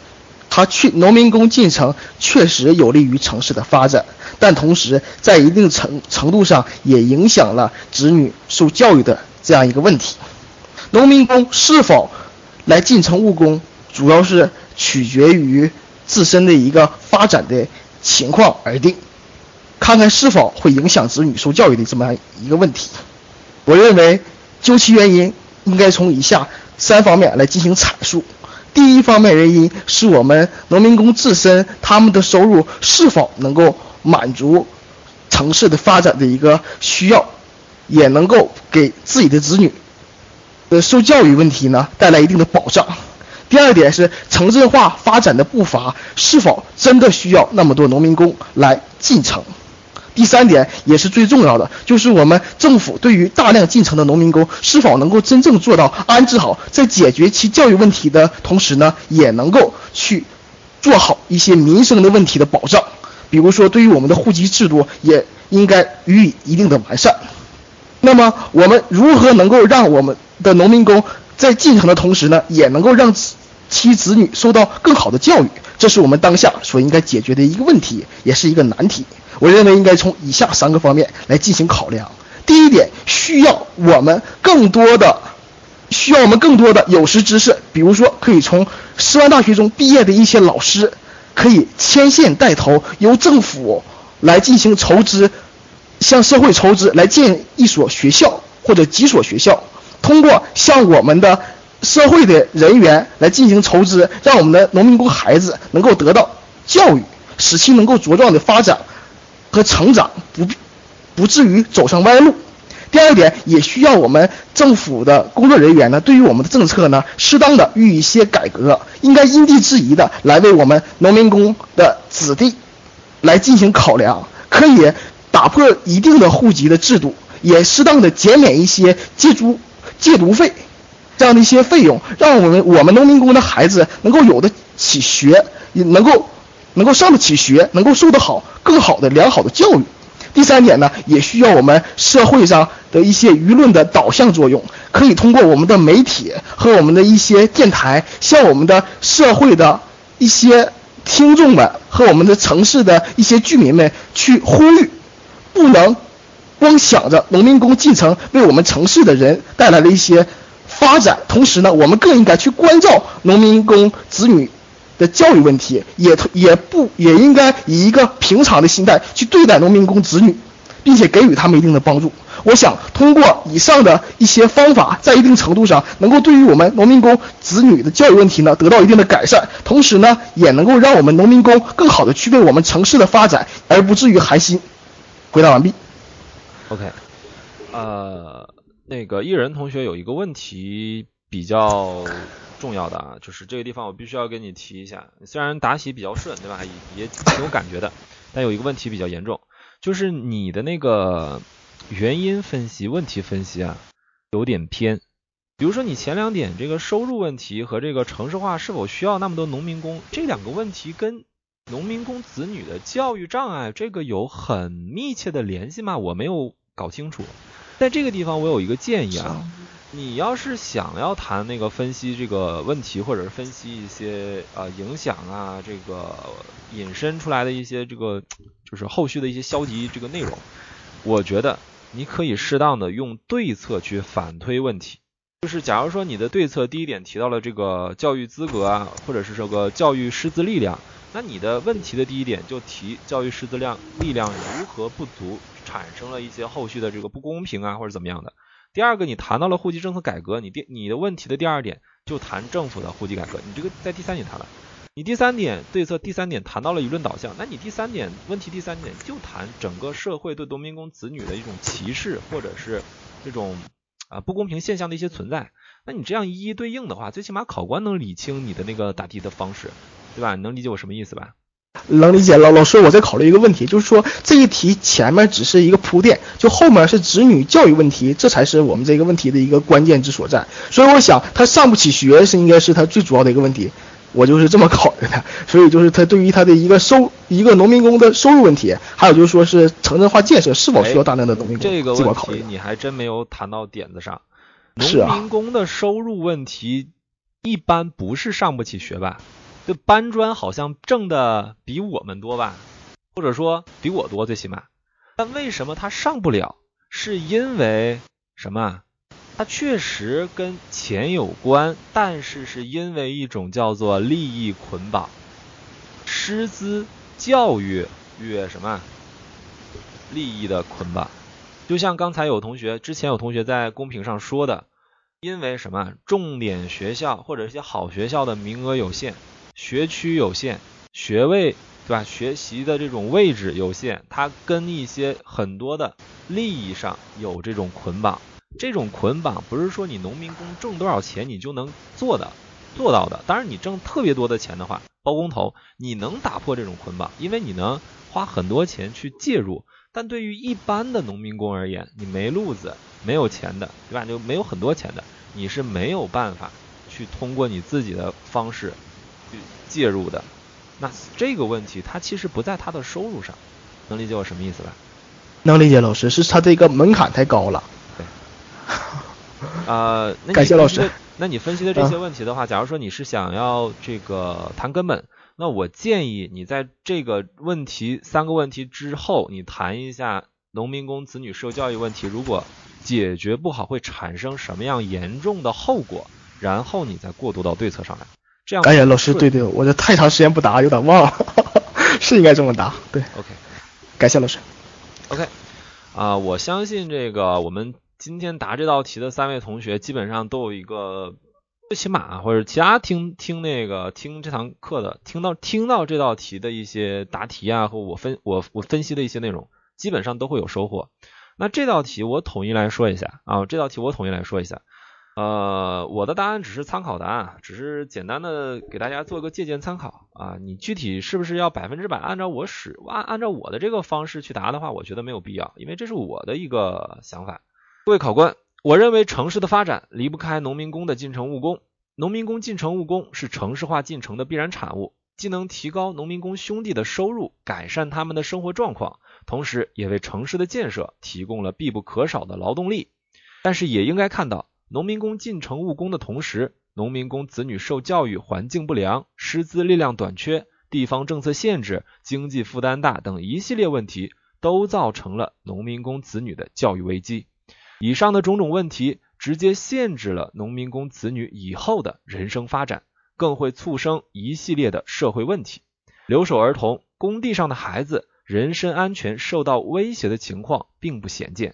[SPEAKER 3] 他去农民工进城确实有利于城市的发展，但同时在一定程程度上也影响了子女受教育的这样一个问题。农民工是否来进城务工，主要是取决于自身的一个发展的情况而定，看看是否会影响子女受教育的这么样一个问题。我认为究其原因，应该从以下三方面来进行阐述。第一方面原因是我们农民工自身他们的收入是否能够满足城市的发展的一个需要，也能够给自己的子女。呃，受教育问题呢带来一定的保障。第二点是城镇化发展的步伐是否真的需要那么多农民工来进城？第三点也是最重要的，就是我们政府对于大量进城的农民工是否能够真正做到安置好，在解决其教育问题的同时呢，也能够去做好一些民生的问题的保障。比如说，对于我们的户籍制度，也应该予以一定的完善。那么，我们如何能够让我们的农民工在进城的同时呢，也能够让其子女受到更好的教育？这是我们当下所应该解决的一个问题，也是一个难题。我认为应该从以下三个方面来进行考量。第一点，需要我们更多的，需要我们更多的有识之士，比如说可以从师范大学中毕业的一些老师，可以牵线带头，由政府来进行筹资。向社会筹资来建一所学校或者几所学校，通过向我们的社会的人员来进行筹资，让我们的农民工孩子能够得到教育，使其能够茁壮的发展和成长，不不至于走上歪路。第二点，也需要我们政府的工作人员呢，对于我们的政策呢，适当的予以一些改革，应该因地制宜的来为我们农民工的子弟来进行考量，可以。打破一定的户籍的制度，也适当的减免一些借租、借读费这样的一些费用，让我们我们农民工的孩子能够有的起学，也能够能够上得起学，能够受得好更好的良好的教育。第三点呢，也需要我们社会上的一些舆论的导向作用，可以通过我们的媒体和我们的一些电台，向我们的社会的一些听众们和我们的城市的一些居民们去呼吁，不能光想着农民工进城为我们城市的人带来了一些发展，同时呢，我们更应该去关照农民工子女。的教育问题也也不也应该以一个平常的心态去对待农民工子女，并且给予他们一定的帮助。我想通过以上的一些方法，在一定程度上能够对于我们农民工子女的教育问题呢得到一定的改善，同时呢也能够让我们农民工更好的去为我们城市的发展而不至于寒心。回答完毕。
[SPEAKER 1] OK，呃，那个艺人同学有一个问题比较。重要的啊，就是这个地方我必须要跟你提一下。虽然答题比较顺，对吧？也也挺有感觉的，但有一个问题比较严重，就是你的那个原因分析、问题分析啊，有点偏。比如说你前两点这个收入问题和这个城市化是否需要那么多农民工这两个问题，跟农民工子女的教育障碍这个有很密切的联系吗？我没有搞清楚。在这个地方，我有一个建议啊。你要是想要谈那个分析这个问题，或者是分析一些呃影响啊，这个引申出来的一些这个 就是后续的一些消极这个内容，我觉得你可以适当的用对策去反推问题。就是假如说你的对策第一点提到了这个教育资格啊，或者是这个教育师资力量，那你的问题的第一点就提教育师资量力量如何不足，产生了一些后续的这个不公平啊，或者怎么样的。第二个，你谈到了户籍政策改革，你第你的问题的第二点就谈政府的户籍改革，你这个在第三点谈了。你第三点对策第三点谈到了舆论导向，那你第三点问题第三点就谈整个社会对农民工子女的一种歧视或者是这种啊不公平现象的一些存在。那你这样一一对应的话，最起码考官能理清你的那个答题的方式，对吧？你能理解我什么意思吧？
[SPEAKER 3] 能理解，老老师，我在考虑一个问题，就是说这一题前面只是一个铺垫，就后面是子女教育问题，这才是我们这个问题的一个关键之所在。所以我想他上不起学是应该是他最主要的一个问题，我就是这么考虑的。所以就是他对于他的一个收一个农民工的收入问题，还有就是说是城镇化建设是否需要大量的农民工，
[SPEAKER 1] 这个
[SPEAKER 3] 问题
[SPEAKER 1] 你还真没有谈到点子上。农民工的收入问题一般不是上不起学吧？这搬砖好像挣的比我们多吧，或者说比我多最起码。但为什么他上不了？是因为什么？他确实跟钱有关，但是是因为一种叫做利益捆绑，师资教育与什么利益的捆绑。就像刚才有同学，之前有同学在公屏上说的，因为什么？重点学校或者一些好学校的名额有限。学区有限，学位对吧？学习的这种位置有限，它跟一些很多的利益上有这种捆绑。这种捆绑不是说你农民工挣多少钱你就能做的做到的。当然，你挣特别多的钱的话，包工头你能打破这种捆绑，因为你能花很多钱去介入。但对于一般的农民工而言，你没路子、没有钱的，对吧？就没有很多钱的，你是没有办法去通过你自己的方式。介入的，那这个问题它其实不在他的收入上，能理解我什么意思吧？
[SPEAKER 3] 能理解，老师是他这个门槛太高了。
[SPEAKER 1] 对。呃，
[SPEAKER 3] 感谢老师。
[SPEAKER 1] 那你分析的这些问题的话，假如说你是想要这个谈根本，那我建议你在这个问题三个问题之后，你谈一下农民工子女受教育问题，如果解决不好会产生什么样严重的后果，然后你再过渡到对策上来。这样，
[SPEAKER 3] 哎呀，老师，对对，我这太长时间不答，有点忘了，是应该这么答，对
[SPEAKER 1] ，OK，
[SPEAKER 3] 感谢老师
[SPEAKER 1] ，OK，啊，我相信这个我们今天答这道题的三位同学，基本上都有一个，最起码或者其他听听那个听这堂课的，听到听到这道题的一些答题啊，和我分我我分析的一些内容，基本上都会有收获。那这道题我统一来说一下啊，这道题我统一来说一下。呃，我的答案只是参考答案，只是简单的给大家做个借鉴参考啊。你具体是不是要百分之百按照我使按按照我的这个方式去答的话，我觉得没有必要，因为这是我的一个想法。各位考官，我认为城市的发展离不开农民工的进城务工，农民工进城务工是城市化进程的必然产物。既能提高农民工兄弟的收入，改善他们的生活状况，同时也为城市的建设提供了必不可少的劳动力。但是也应该看到，农民工进城务工的同时，农民工子女受教育环境不良、师资力量短缺、地方政策限制、经济负担大等一系列问题，都造成了农民工子女的教育危机。以上的种种问题，直接限制了农民工子女以后的人生发展。更会促生一系列的社会问题，留守儿童、工地上的孩子人身安全受到威胁的情况并不鲜见，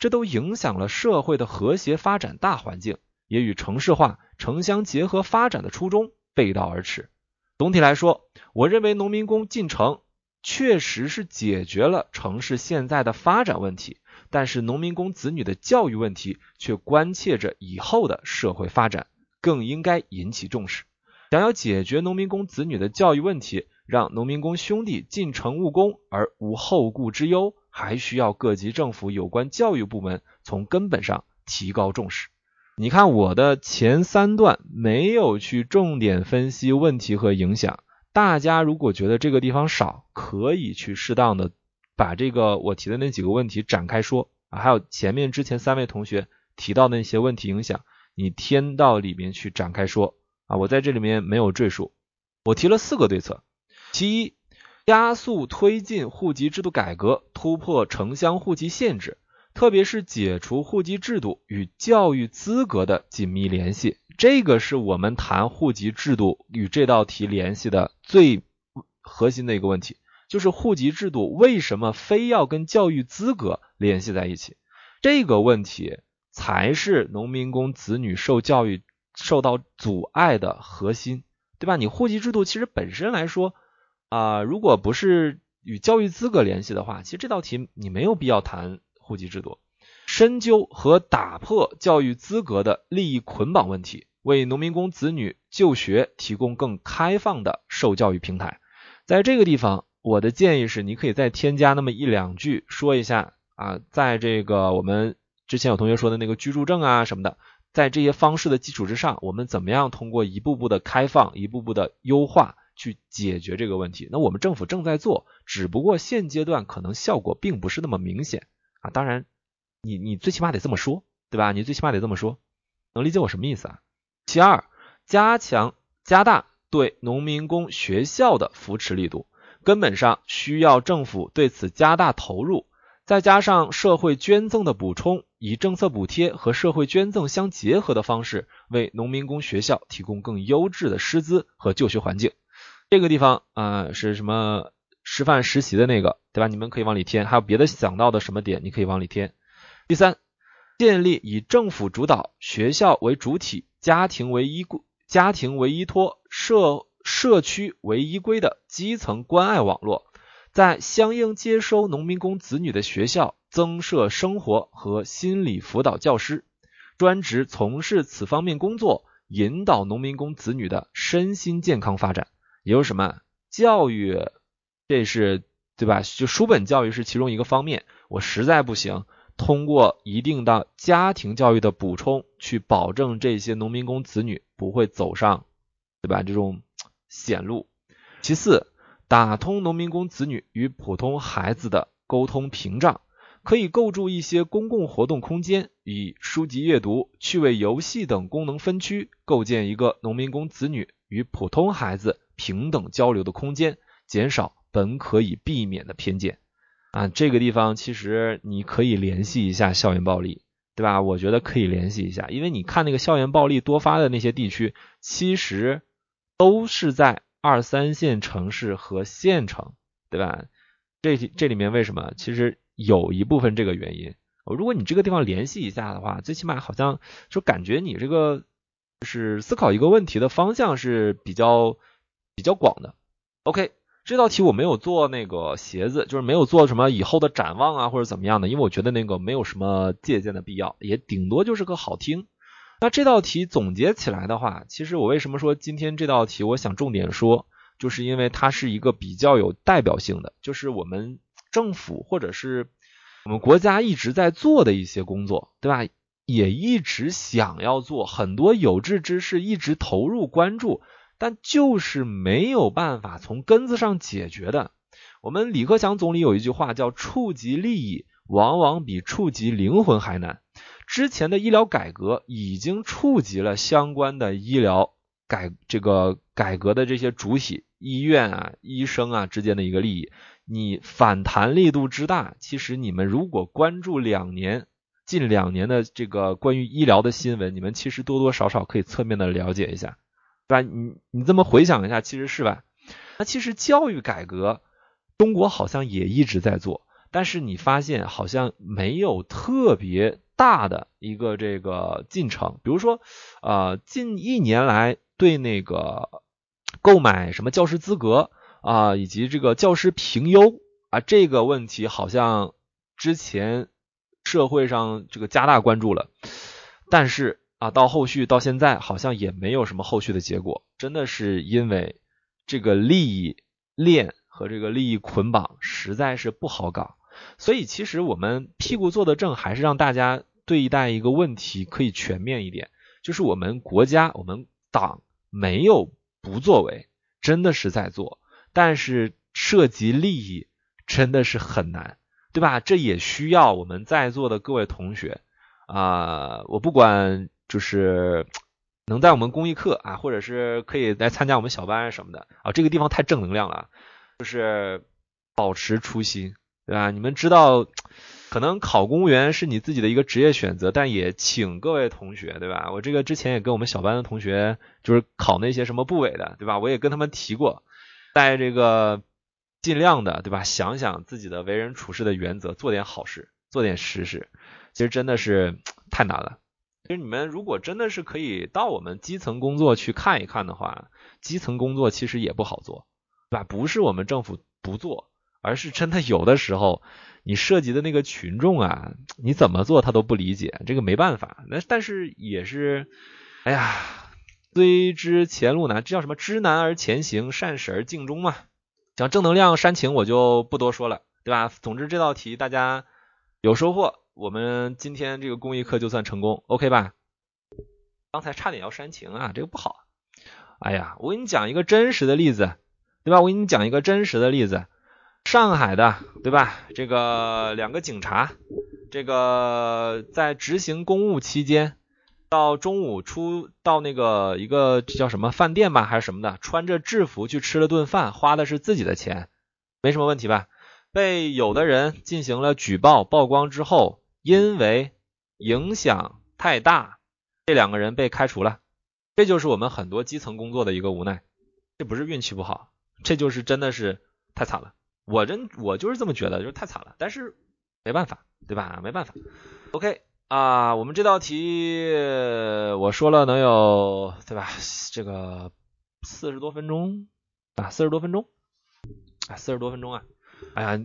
[SPEAKER 1] 这都影响了社会的和谐发展大环境，也与城市化、城乡结合发展的初衷背道而驰。总体来说，我认为农民工进城确实是解决了城市现在的发展问题，但是农民工子女的教育问题却关切着以后的社会发展，更应该引起重视。想要解决农民工子女的教育问题，让农民工兄弟进城务工而无后顾之忧，还需要各级政府有关教育部门从根本上提高重视。你看我的前三段没有去重点分析问题和影响，大家如果觉得这个地方少，可以去适当的把这个我提的那几个问题展开说啊，还有前面之前三位同学提到那些问题影响，你添到里面去展开说。啊，我在这里面没有赘述。我提了四个对策：其一，加速推进户籍制度改革，突破城乡户籍限制，特别是解除户籍制度与教育资格的紧密联系。这个是我们谈户籍制度与这道题联系的最核心的一个问题，就是户籍制度为什么非要跟教育资格联系在一起？这个问题才是农民工子女受教育。受到阻碍的核心，对吧？你户籍制度其实本身来说啊，如果不是与教育资格联系的话，其实这道题你没有必要谈户籍制度。深究和打破教育资格的利益捆绑问题，为农民工子女就学提供更开放的受教育平台。在这个地方，我的建议是，你可以再添加那么一两句，说一下啊，在这个我们之前有同学说的那个居住证啊什么的。在这些方式的基础之上，我们怎么样通过一步步的开放、一步步的优化去解决这个问题？那我们政府正在做，只不过现阶段可能效果并不是那么明显啊。当然，你你最起码得这么说，对吧？你最起码得这么说，能理解我什么意思啊？其二，加强加大对农民工学校的扶持力度，根本上需要政府对此加大投入。再加上社会捐赠的补充，以政策补贴和社会捐赠相结合的方式，为农民工学校提供更优质的师资和就学环境。这个地方啊，是什么师范实习的那个，对吧？你们可以往里填。还有别的想到的什么点，你可以往里填。第三，建立以政府主导、学校为主体、家庭为依归、家庭为依托、社社区为依归的基层关爱网络。在相应接收农民工子女的学校增设生活和心理辅导教师，专职从事此方面工作，引导农民工子女的身心健康发展。也有什么教育？这是对吧？就书本教育是其中一个方面。我实在不行，通过一定的家庭教育的补充，去保证这些农民工子女不会走上，对吧？这种险路。其次。打通农民工子女与普通孩子的沟通屏障，可以构筑一些公共活动空间，以书籍阅读、趣味游戏等功能分区，构建一个农民工子女与普通孩子平等交流的空间，减少本可以避免的偏见。啊，这个地方其实你可以联系一下校园暴力，对吧？我觉得可以联系一下，因为你看那个校园暴力多发的那些地区，其实都是在。二三线城市和县城，对吧？这这里面为什么？其实有一部分这个原因。如果你这个地方联系一下的话，最起码好像就感觉你这个就是思考一个问题的方向是比较比较广的。OK，这道题我没有做那个鞋子，就是没有做什么以后的展望啊或者怎么样的，因为我觉得那个没有什么借鉴的必要，也顶多就是个好听。那这道题总结起来的话，其实我为什么说今天这道题我想重点说，就是因为它是一个比较有代表性的，就是我们政府或者是我们国家一直在做的一些工作，对吧？也一直想要做很多有志之士，一直投入关注，但就是没有办法从根子上解决的。我们李克强总理有一句话叫“触及利益，往往比触及灵魂还难”。之前的医疗改革已经触及了相关的医疗改这个改革的这些主体医院啊、医生啊之间的一个利益。你反弹力度之大，其实你们如果关注两年近两年的这个关于医疗的新闻，你们其实多多少少可以侧面的了解一下，对吧？你你这么回想一下，其实是吧？那其实教育改革，中国好像也一直在做，但是你发现好像没有特别大的一个这个进程。比如说，呃，近一年来对那个购买什么教师资格。啊，以及这个教师评优啊，这个问题好像之前社会上这个加大关注了，但是啊，到后续到现在好像也没有什么后续的结果，真的是因为这个利益链和这个利益捆绑实在是不好搞，所以其实我们屁股坐的正，还是让大家对待一个问题可以全面一点，就是我们国家我们党没有不作为，真的是在做。但是涉及利益真的是很难，对吧？这也需要我们在座的各位同学啊，我不管就是能在我们公益课啊，或者是可以来参加我们小班什么的啊，这个地方太正能量了，就是保持初心，对吧？你们知道，可能考公务员是你自己的一个职业选择，但也请各位同学，对吧？我这个之前也跟我们小班的同学，就是考那些什么部委的，对吧？我也跟他们提过。在这个尽量的，对吧？想想自己的为人处事的原则，做点好事，做点实事。其实真的是太难了。其实你们如果真的是可以到我们基层工作去看一看的话，基层工作其实也不好做，对吧？不是我们政府不做，而是真的有的时候你涉及的那个群众啊，你怎么做他都不理解，这个没办法。那但是也是，哎呀。虽知前路难，这叫什么？知难而前行，善始而敬终嘛。讲正能量煽情，我就不多说了，对吧？总之这道题大家有收获，我们今天这个公益课就算成功，OK 吧？刚才差点要煽情啊，这个不好。哎呀，我给你讲一个真实的例子，对吧？我给你讲一个真实的例子，上海的，对吧？这个两个警察，这个在执行公务期间。到中午出到那个一个叫什么饭店吧，还是什么的，穿着制服去吃了顿饭，花的是自己的钱，没什么问题吧？被有的人进行了举报曝光之后，因为影响太大，这两个人被开除了。这就是我们很多基层工作的一个无奈，这不是运气不好，这就是真的是太惨了。我真我就是这么觉得，就是太惨了，但是没办法，对吧？没办法。OK。啊，我们这道题我说了能有对吧？这个四十多分钟啊，四十多分钟啊，四十多分钟啊！哎呀，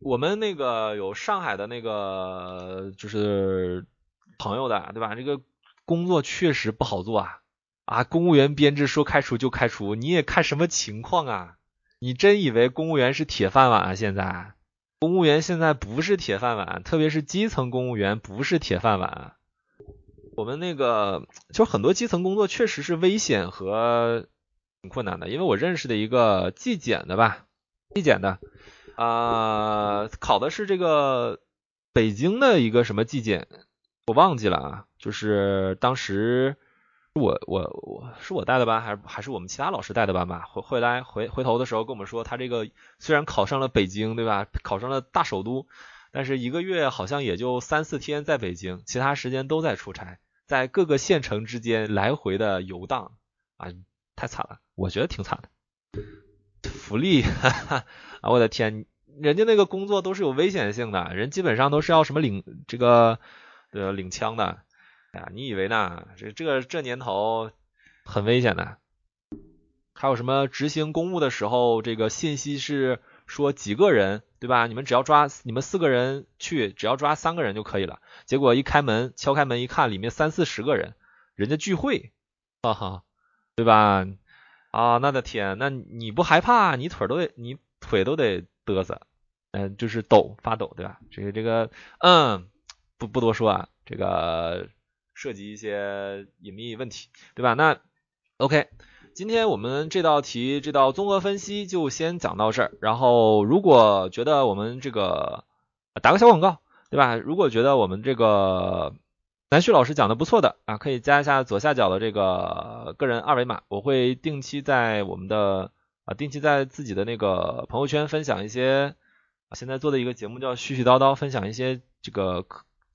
[SPEAKER 1] 我们那个有上海的那个就是朋友的对吧？这个工作确实不好做啊啊！公务员编制说开除就开除，你也看什么情况啊？你真以为公务员是铁饭碗啊？现在？公务员现在不是铁饭碗，特别是基层公务员不是铁饭碗。我们那个就很多基层工作确实是危险和挺困难的，因为我认识的一个纪检的吧，纪检的啊，考的是这个北京的一个什么纪检，我忘记了啊，就是当时。我我我是我带的班，还是还是我们其他老师带的班吧？回回来回回头的时候跟我们说，他这个虽然考上了北京，对吧？考上了大首都，但是一个月好像也就三四天在北京，其他时间都在出差，在各个县城之间来回的游荡啊，太惨了，我觉得挺惨的。福利，哈 哈啊，我的天，人家那个工作都是有危险性的，人基本上都是要什么领这个呃领枪的。哎呀，你以为呢？这这这年头很危险的。还有什么执行公务的时候，这个信息是说几个人，对吧？你们只要抓你们四个人去，只要抓三个人就可以了。结果一开门，敲开门一看，里面三四十个人，人家聚会，哈哈，对吧？啊，那的天，那你不害怕？你腿都得，你腿都得嘚瑟，嗯，就是抖发抖，对吧？这个这个，嗯，不不多说啊，这个。涉及一些隐秘问题，对吧？那 OK，今天我们这道题这道综合分析就先讲到这儿。然后如果觉得我们这个打个小广告，对吧？如果觉得我们这个南旭老师讲的不错的啊，可以加一下左下角的这个个人二维码，我会定期在我们的啊定期在自己的那个朋友圈分享一些现在做的一个节目叫絮絮叨叨，分享一些这个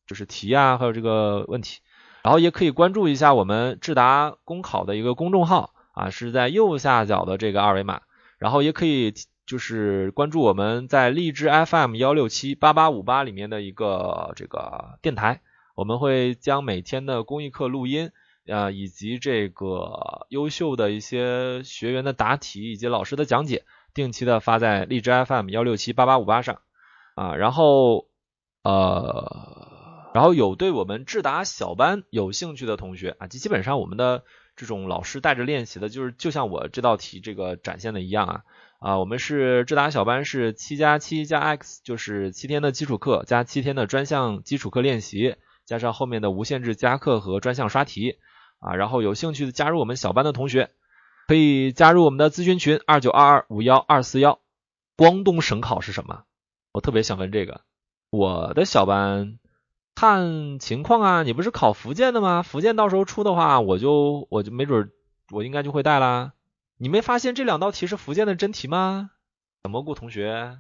[SPEAKER 1] 就是题啊，还有这个问题。然后也可以关注一下我们智达公考的一个公众号啊，是在右下角的这个二维码。然后也可以就是关注我们在荔枝 FM 幺六七八八五八里面的一个这个电台，我们会将每天的公益课录音啊，以及这个优秀的一些学员的答题以及老师的讲解，定期的发在荔枝 FM 幺六七八八五八上啊。然后呃。然后有对我们智达小班有兴趣的同学啊，基基本上我们的这种老师带着练习的，就是就像我这道题这个展现的一样啊啊，我们是智达小班是七加七加 X，就是七天的基础课加七天的专项基础课练习，加上后面的无限制加课和专项刷题啊。然后有兴趣的加入我们小班的同学，可以加入我们的咨询群二九二二五幺二四幺。广东省考是什么？我特别想问这个，我的小班。看情况啊，你不是考福建的吗？福建到时候出的话，我就我就没准我应该就会带啦。你没发现这两道题是福建的真题吗？小蘑菇同学，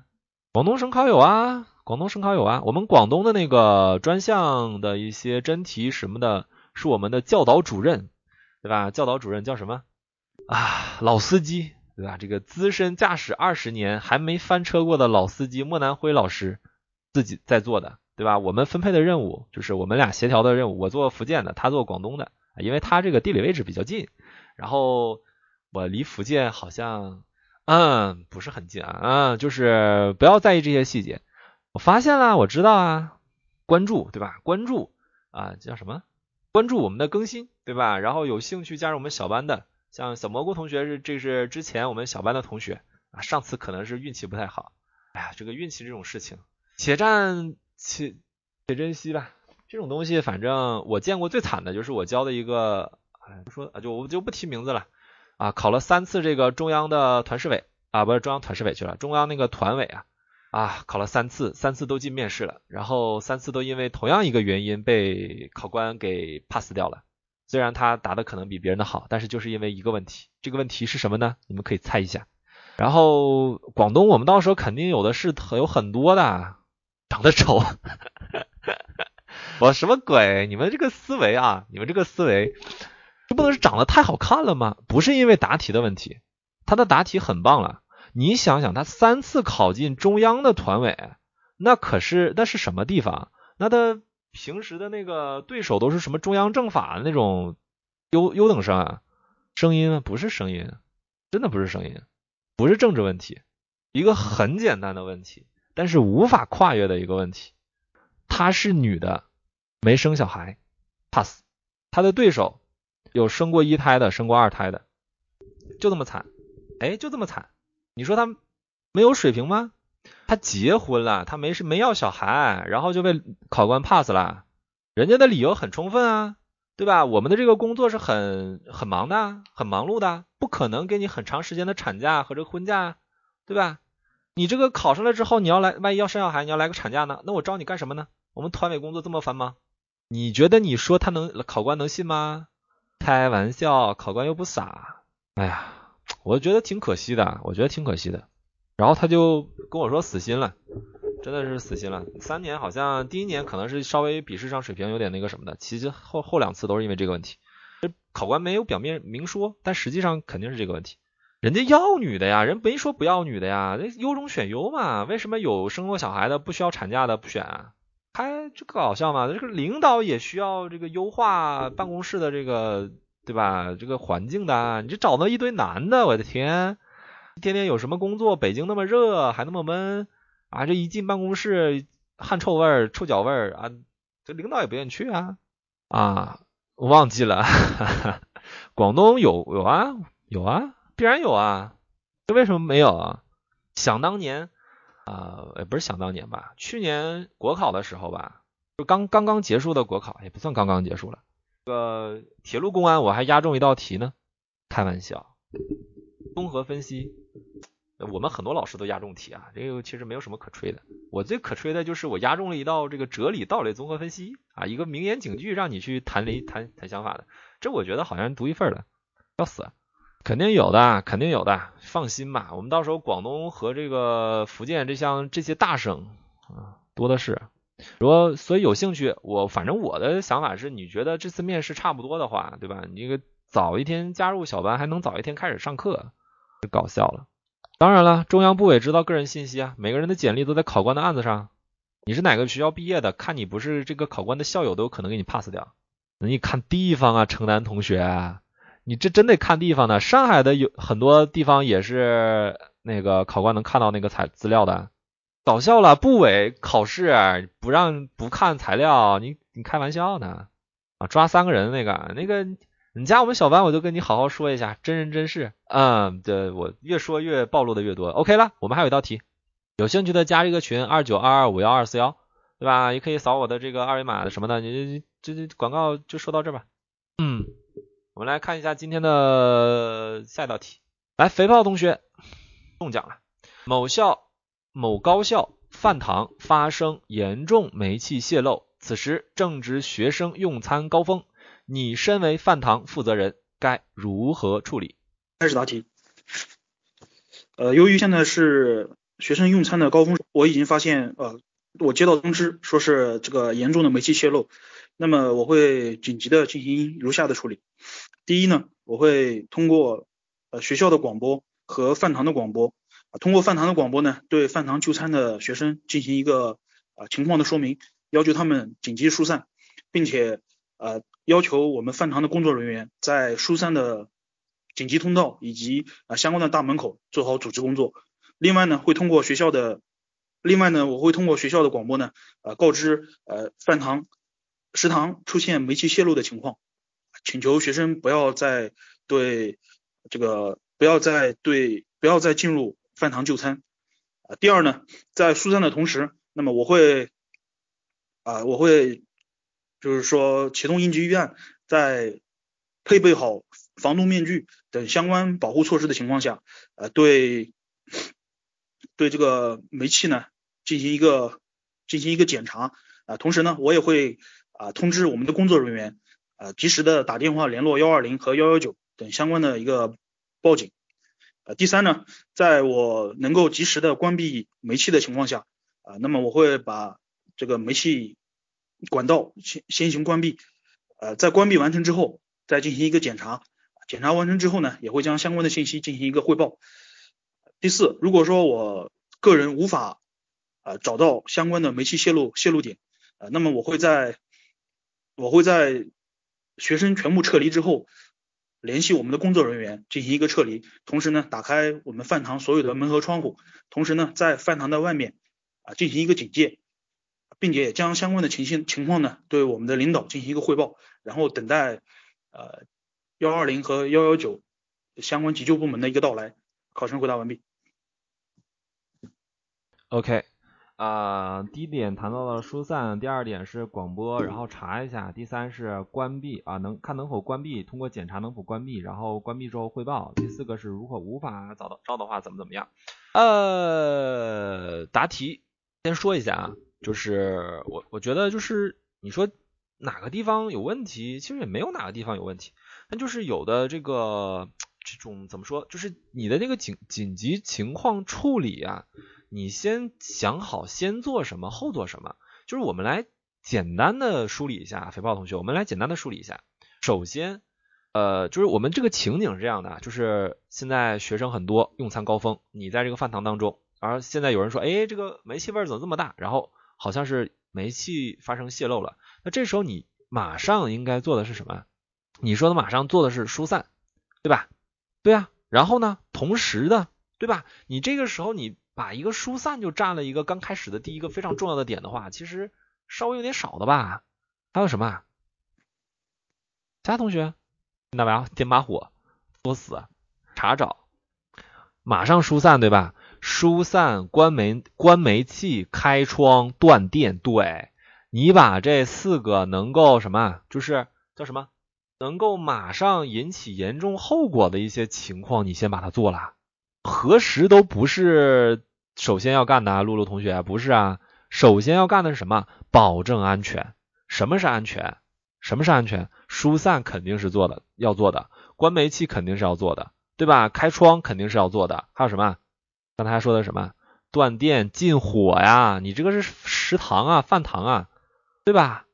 [SPEAKER 1] 广东省考有啊，广东省考有啊。我们广东的那个专项的一些真题什么的，是我们的教导主任，对吧？教导主任叫什么啊？老司机，对吧？这个资深驾驶二十年还没翻车过的老司机莫南辉老师自己在做的。对吧？我们分配的任务就是我们俩协调的任务，我做福建的，他做广东的，因为他这个地理位置比较近，然后我离福建好像嗯不是很近啊，嗯，就是不要在意这些细节。我发现了，我知道啊，关注对吧？关注啊叫什么？关注我们的更新对吧？然后有兴趣加入我们小班的，像小蘑菇同学是这是之前我们小班的同学啊，上次可能是运气不太好，哎呀，这个运气这种事情，且战。且且珍惜吧，这种东西反正我见过最惨的就是我教的一个，哎，说啊就我就不提名字了啊，考了三次这个中央的团市委啊，不是中央团市委去了，中央那个团委啊啊，考了三次，三次都进面试了，然后三次都因为同样一个原因被考官给 pass 掉了。虽然他答的可能比别人的好，但是就是因为一个问题，这个问题是什么呢？你们可以猜一下。然后广东我们到时候肯定有的是有很多的。长得丑，我什么鬼？你们这个思维啊，你们这个思维，这不能是长得太好看了吗？不是因为答题的问题，他的答题很棒了。你想想，他三次考进中央的团委，那可是那是什么地方？那他平时的那个对手都是什么中央政法的那种优优等生啊？声音不是声音，真的不是声音，不是政治问题，一个很简单的问题。但是无法跨越的一个问题，她是女的，没生小孩，pass。她的对手有生过一胎的，生过二胎的，就这么惨，哎，就这么惨。你说她没有水平吗？他结婚了，他没是没要小孩，然后就被考官 pass 了，人家的理由很充分啊，对吧？我们的这个工作是很很忙的，很忙碌的，不可能给你很长时间的产假和这个婚假，对吧？你这个考上来之后，你要来，万一要生小孩，你要来个产假呢？那我招你干什么呢？我们团委工作这么烦吗？你觉得你说他能，考官能信吗？开玩笑，考官又不傻。哎呀，我觉得挺可惜的，我觉得挺可惜的。然后他就跟我说死心了，真的是死心了。三年好像第一年可能是稍微笔试上水平有点那个什么的，其实后后两次都是因为这个问题。考官没有表面明说，但实际上肯定是这个问题。人家要女的呀，人没说不要女的呀，那优中选优嘛。为什么有生过小孩的不需要产假的不选？啊还这个搞笑吗？这个领导也需要这个优化办公室的这个对吧？这个环境的，你这找到一堆男的，我的天，天天有什么工作？北京那么热，还那么闷啊！这一进办公室，汗臭味儿、臭脚味儿啊，这领导也不愿意去啊啊！我忘记了，哈 哈广东有有啊有啊。必然有啊，这为什么没有啊？想当年啊，也不是想当年吧，去年国考的时候吧，就刚刚刚结束的国考，也不算刚刚结束了。这个铁路公安我还押中一道题呢，开玩笑，综合分析，我们很多老师都押中题啊，这个其实没有什么可吹的。我最可吹的就是我押中了一道这个哲理道理综合分析啊，一个名言警句让你去谈理谈谈想法的，这我觉得好像独一份的，要死。肯定有的，肯定有的，放心吧。我们到时候广东和这个福建这项这些大省啊多的是。如果所以有兴趣，我反正我的想法是，你觉得这次面试差不多的话，对吧？你这个早一天加入小班，还能早一天开始上课，搞笑了。当然了，中央部委知道个人信息啊，每个人的简历都在考官的案子上。你是哪个学校毕业的？看你不是这个考官的校友，都有可能给你 pass 掉。那你看地方啊，城南同学。你这真得看地方呢，上海的有很多地方也是那个考官能看到那个材资料的，搞笑了，部委考试不让不看材料，你你开玩笑呢？啊，抓三个人那个那个，你加我们小班，我就跟你好好说一下，真人真事，嗯，对我越说越暴露的越多，OK 了，我们还有一道题，有兴趣的加这个群二九二二五幺二四幺，对吧？也可以扫我的这个二维码什么的，你这这广告就说到这吧，嗯。我们来看一下今天的下一道题。来，肥胖同学中奖了。某校某高校饭堂发生严重煤气泄漏，此时正值学生用餐高峰，你身为饭堂负责人，该如何处理？
[SPEAKER 5] 开始答题。呃，由于现在是学生用餐的高峰，我已经发现，呃，我接到通知说是这个严重的煤气泄漏。那么我会紧急的进行如下的处理。第一呢，我会通过呃学校的广播和饭堂的广播，通过饭堂的广播呢，对饭堂就餐的学生进行一个啊情况的说明，要求他们紧急疏散，并且呃要求我们饭堂的工作人员在疏散的紧急通道以及啊相关的大门口做好组织工作。另外呢，会通过学校的，另外呢，我会通过学校的广播呢，呃告知呃饭堂。食堂出现煤气泄漏的情况，请求学生不要再对这个不要再对不要再进入饭堂就餐。啊，第二呢，在疏散的同时，那么我会啊我会就是说启动应急预案，在配备好防毒面具等相关保护措施的情况下，呃对对这个煤气呢进行一个进行一个检查啊，同时呢我也会。啊，通知我们的工作人员，啊，及时的打电话联络幺二零和幺幺九等相关的一个报警。呃，第三呢，在我能够及时的关闭煤气的情况下，啊，那么我会把这个煤气管道先先行关闭，呃，在关闭完成之后，再进行一个检查，检查完成之后呢，也会将相关的信息进行一个汇报。第四，如果说我个人无法呃找到相关的煤气泄漏泄漏点，呃，那么我会在我会在学生全部撤离之后，联系我们的工作人员进行一个撤离，同时呢，打开我们饭堂所有的门和窗户，同时呢，在饭堂的外面啊进行一个警戒，并且将相关的情形情况呢对我们的领导进行一个汇报，然后等待呃幺二零和幺幺九相关急救部门的一个到来。考生回答完毕。
[SPEAKER 1] OK。啊，第一点谈到了疏散，第二点是广播，然后查一下，第三是关闭啊，能看能否关闭，通过检查能否关闭，然后关闭之后汇报。第四个是如果无法找到招的话，怎么怎么样？呃，答题先说一下啊，就是我我觉得就是你说哪个地方有问题，其实也没有哪个地方有问题，但就是有的这个这种怎么说，就是你的那个紧紧急情况处理啊。你先想好先做什么，后做什么，就是我们来简单的梳理一下，肥豹同学，我们来简单的梳理一下。首先，呃，就是我们这个情景是这样的，就是现在学生很多，用餐高峰，你在这个饭堂当中，而现在有人说，哎，这个煤气味怎么这么大？然后好像是煤气发生泄漏了。那这时候你马上应该做的是什么？你说的马上做的是疏散，对吧？对啊。然后呢，同时的，对吧？你这个时候你。把一个疏散就占了一个刚开始的第一个非常重要的点的话，其实稍微有点少的吧？还有什么？其他同学，听到没有？点把火，作死，查找，马上疏散，对吧？疏散，关门，关煤气，开窗，断电。对，你把这四个能够什么？就是叫什么？能够马上引起严重后果的一些情况，你先把它做了。核实都不是首先要干的，啊露露同学不是啊。首先要干的是什么？保证安全。什么是安全？什么是安全？疏散肯定是做的，要做的。关煤气肯定是要做的，对吧？开窗肯定是要做的。还有什么？刚才说的什么？断电、禁火呀？你这个是食堂啊、饭堂啊，对吧？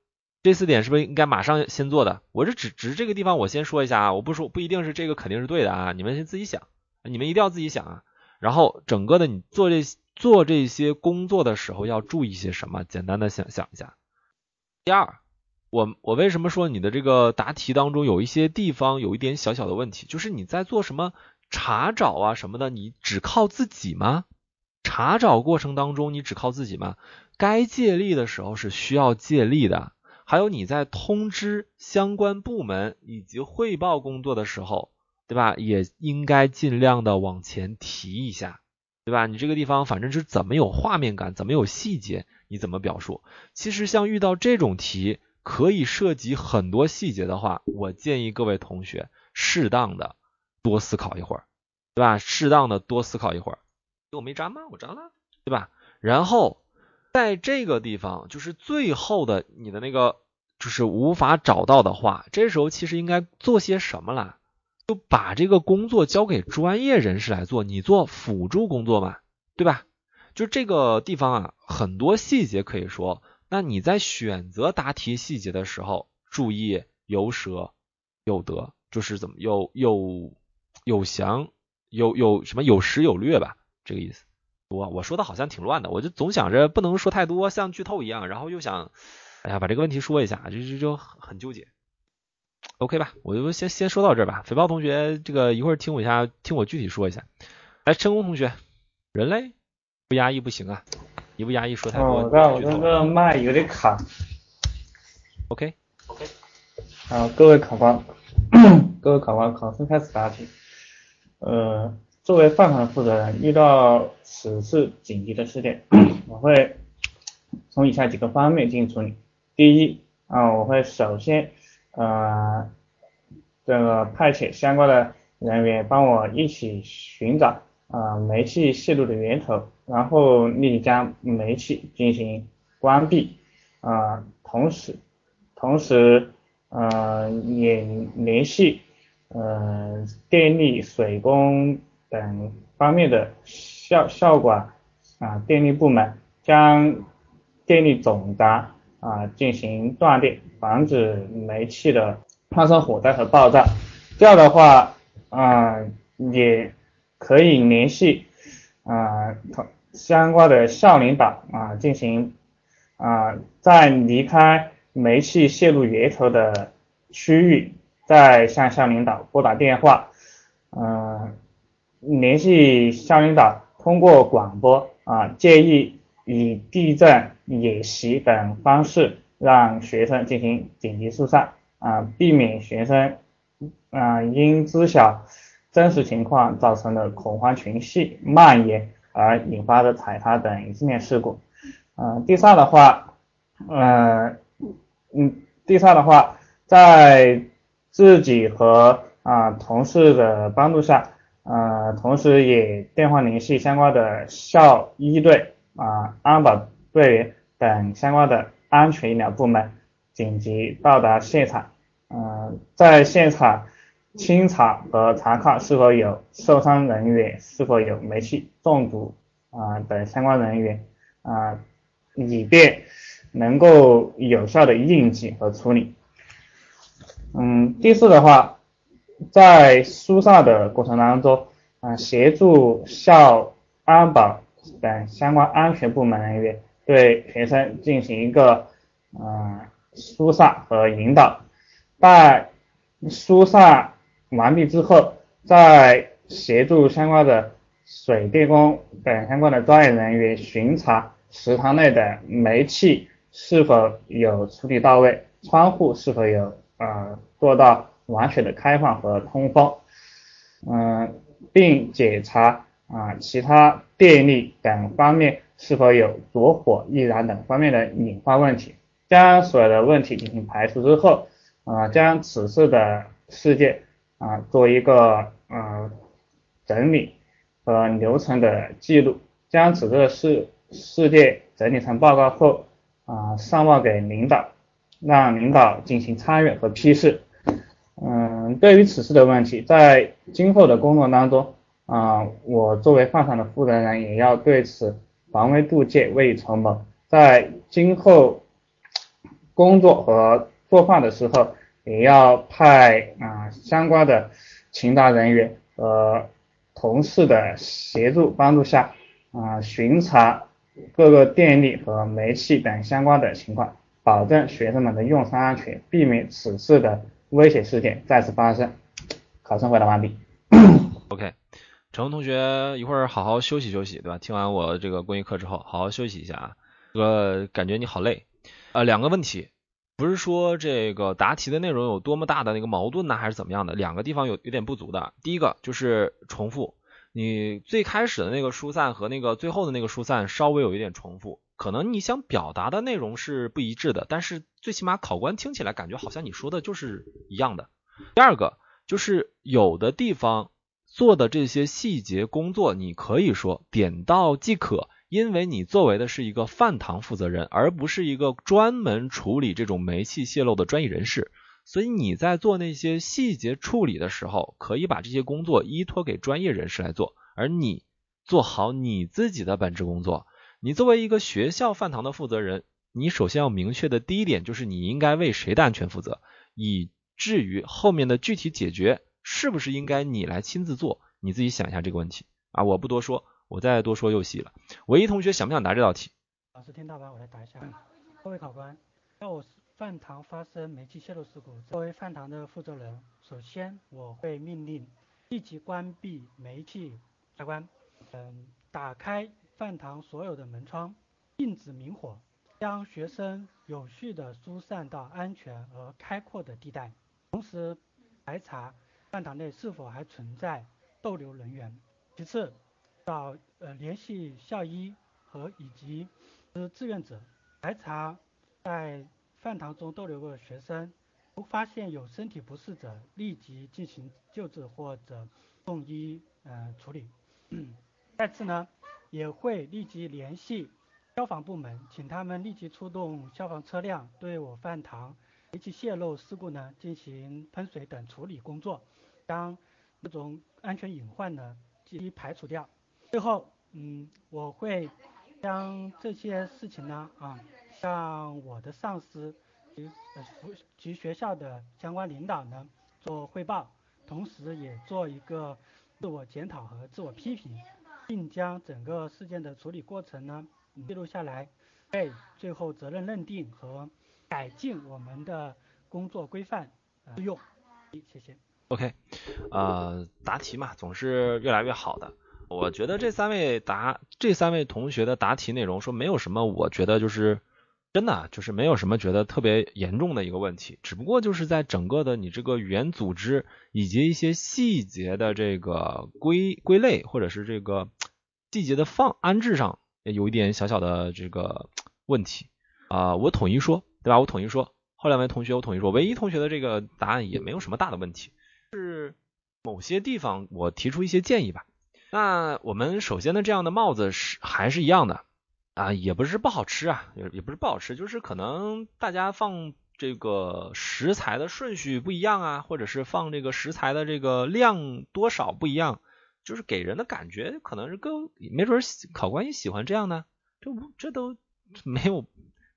[SPEAKER 1] 这四点是不是应该马上先做的？我是只只这个地方我先说一下啊，我不说不一定是这个肯定是对的啊，你们先自己想，你们一定要自己想啊。然后整个的你做这做这些工作的时候要注意些什么？简单的想想一下。第二，我我为什么说你的这个答题当中有一些地方有一点小小的问题？就是你在做什么查找啊什么的，你只靠自己吗？查找过程当中你只靠自己吗？该借力的时候是需要借力的。还有你在通知相关部门以及汇报工作的时候，对吧？也应该尽量的往前提一下，对吧？你这个地方反正是怎么有画面感，怎么有细节，你怎么表述？其实像遇到这种题，可以涉及很多细节的话，我建议各位同学适当的多思考一会儿，对吧？适当的多思考一会儿。我没粘吗？我粘了，对吧？然后。在这个地方，就是最后的你的那个，就是无法找到的话，这时候其实应该做些什么了？就把这个工作交给专业人士来做，你做辅助工作嘛，对吧？就这个地方啊，很多细节可以说，那你在选择答题细节的时候，注意有舍有得，就是怎么有有有详有有什么有实有略吧，这个意思。我我说的好像挺乱的，我就总想着不能说太多，像剧透一样，然后又想，哎呀，把这个问题说一下，就就就很纠结。OK 吧，我就先先说到这儿吧。肥豹同学，这个一会儿听我一下，听我具体说一下。来，成功同学，人类不压抑不行啊，一不压抑说太多。
[SPEAKER 4] 哦，我我这个麦有点卡。
[SPEAKER 1] OK
[SPEAKER 4] OK。好，各位考官，各位考官，考生开始答题。呃。作为饭堂负责人，遇到此次紧急的事件，我会从以下几个方面进行处理。第一，啊，我会首先，呃，这个派遣相关的人员帮我一起寻找啊煤气泄漏的源头，然后立即将煤气进行关闭，啊，同时，同时，呃，也联系，呃，电力、水工。等方面的效效果啊，电力部门将电力总闸啊进行断电，防止煤气的发生火灾和爆炸。这样的话啊，也可以联系啊相关的校领导啊进行啊在离开煤气泄露源头的区域，再向校领导拨打电话，嗯。联系校领导，通过广播啊，建议以地震、演习等方式让学生进行紧急疏散啊，避免学生啊因知晓真实情况造成的恐慌情绪蔓延而引发的踩踏等一系列事故。嗯，第三的话，嗯嗯，第三的话，在自己和啊同事的帮助下。呃，同时也电话联系相关的校医队啊、安保队员等相关的安全医疗部门，紧急到达现场。嗯，在现场清查和查看是否有受伤人员，是否有煤气中毒啊等相关人员啊，以便能够有效的应急和处理。嗯，第四的话。在疏散的过程当中，啊，协助校安保等相关安全部门人员对学生进行一个，嗯，疏散和引导。在疏散完毕之后，再协助相关的水电工等相关的专业人员巡查食堂内的煤气是否有处理到位，窗户是否有啊做到。完全的开放和通风，嗯，并检查啊其他电力等方面是否有着火易燃等方面的隐患问题，将所有的问题进行排除之后，啊，将此次的事件啊做一个呃整理和流程的记录，将此次的事事件整理成报告后啊上报给领导，让领导进行参与和批示。嗯，对于此次的问题，在今后的工作当中啊，我作为饭堂的负责人，也要对此防微杜渐，未雨绸缪，在今后工作和做饭的时候，也要派啊相关的勤杂人员和同事的协助帮助下啊巡查各个电力和煤气等相关的情况，保证学生们的用餐安全，避免此次的。危险事件再次发生。考生回答完毕。
[SPEAKER 1] OK，陈同学，一会儿好好休息休息，对吧？听完我这个公益课之后，好好休息一下啊。这个感觉你好累。呃，两个问题，不是说这个答题的内容有多么大的那个矛盾呢，还是怎么样的？两个地方有有点不足的。第一个就是重复，你最开始的那个疏散和那个最后的那个疏散稍微有一点重复。可能你想表达的内容是不一致的，但是最起码考官听起来感觉好像你说的就是一样的。第二个就是有的地方做的这些细节工作，你可以说点到即可，因为你作为的是一个饭堂负责人，而不是一个专门处理这种煤气泄漏的专业人士，所以你在做那些细节处理的时候，可以把这些工作依托给专业人士来做，而你做好你自己的本职工作。你作为一个学校饭堂的负责人，你首先要明确的第一点就是你应该为谁的安全负责，以至于后面的具体解决是不是应该你来亲自做，你自己想一下这个问题啊！我不多说，我再多说又细了。唯一同学想不想答这道题？
[SPEAKER 2] 老师听到吧？我来答一下。各位考官，要我饭堂发生煤气泄漏事故，作为饭堂的负责人，首先我会命令立即关闭煤气开关，嗯，打开。饭堂所有的门窗，禁止明火，将学生有序地疏散到安全而开阔的地带，同时排查饭堂内是否还存在逗留人员。其次，找呃联系校医和以及志愿者，排查在饭堂中逗留过的学生，如发现有身体不适者，立即进行救治或者送医呃处理。再次呢？也会立即联系消防部门，请他们立即出动消防车辆，对我饭堂煤气泄漏事故呢进行喷水等处理工作，将这种安全隐患呢一一排除掉。最后，嗯，我会将这些事情呢啊向我的上司及及学校的相关领导呢做汇报，同时也做一个自我检讨和自我批评。并将整个事件的处理过程呢记录下来，为最后责任认定和改进我们的工作规范适用。谢谢。
[SPEAKER 1] OK，呃，答题嘛，总是越来越好的。我觉得这三位答这三位同学的答题内容说没有什么，我觉得就是真的就是没有什么觉得特别严重的一个问题，只不过就是在整个的你这个语言组织以及一些细节的这个归归类或者是这个。细节的放安置上有一点小小的这个问题啊，我统一说，对吧？我统一说，后两位同学我统一说，唯一同学的这个答案也没有什么大的问题，是某些地方我提出一些建议吧。那我们首先呢，这样的帽子是还是一样的啊，也不是不好吃啊，也也不是不好吃，就是可能大家放这个食材的顺序不一样啊，或者是放这个食材的这个量多少不一样。就是给人的感觉可能是更没准考官也喜欢这样的，这这都没有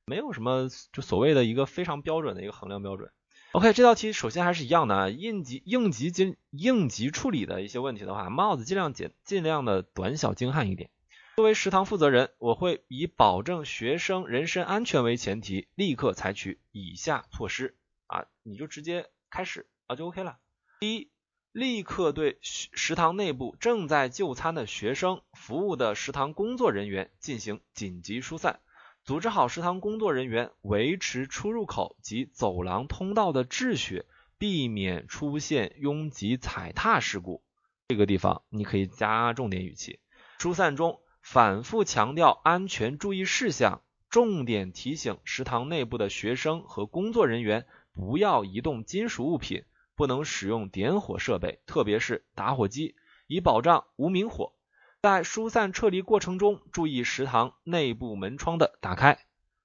[SPEAKER 1] 没有什么就所谓的一个非常标准的一个衡量标准。OK，这道题首先还是一样的啊，应急应急经应急处理的一些问题的话，帽子尽量简尽量的短小精悍一点。作为食堂负责人，我会以保证学生人身安全为前提，立刻采取以下措施啊，你就直接开始啊就 OK 了。第一。立刻对食堂内部正在就餐的学生、服务的食堂工作人员进行紧急疏散，组织好食堂工作人员维持出入口及走廊通道的秩序，避免出现拥挤踩踏事故。这个地方你可以加重点语气。疏散中反复强调安全注意事项，重点提醒食堂内部的学生和工作人员。不要移动金属物品，不能使用点火设备，特别是打火机，以保障无明火。在疏散撤离过程中，注意食堂内部门窗的打开。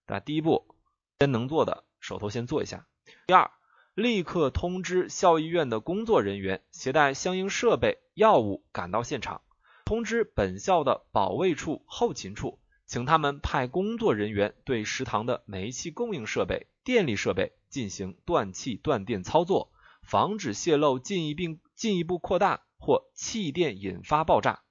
[SPEAKER 1] 那第一步，先能做的，手头先做一下。第二，立刻通知校医院的工作人员携带相应设备、药物赶到现场。通知本校的保卫处、后勤处，请他们派工作人员对食堂的煤气供应设备、电力设备进行断气断电操作，防止泄漏进一并进一步扩大或气电引发爆炸。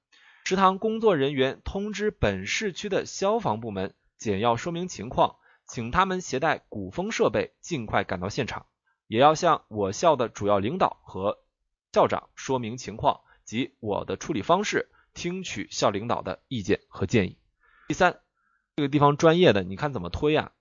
[SPEAKER 1] 食堂工作人员通知本市区的消防部门简要说明情况，请他们携带鼓风设备尽快赶到现场，也要向我校的主要领导和校长说明情况及我的处理方式。听取校领导的意见和建议。第三，这个地方专业的，你看怎么推啊？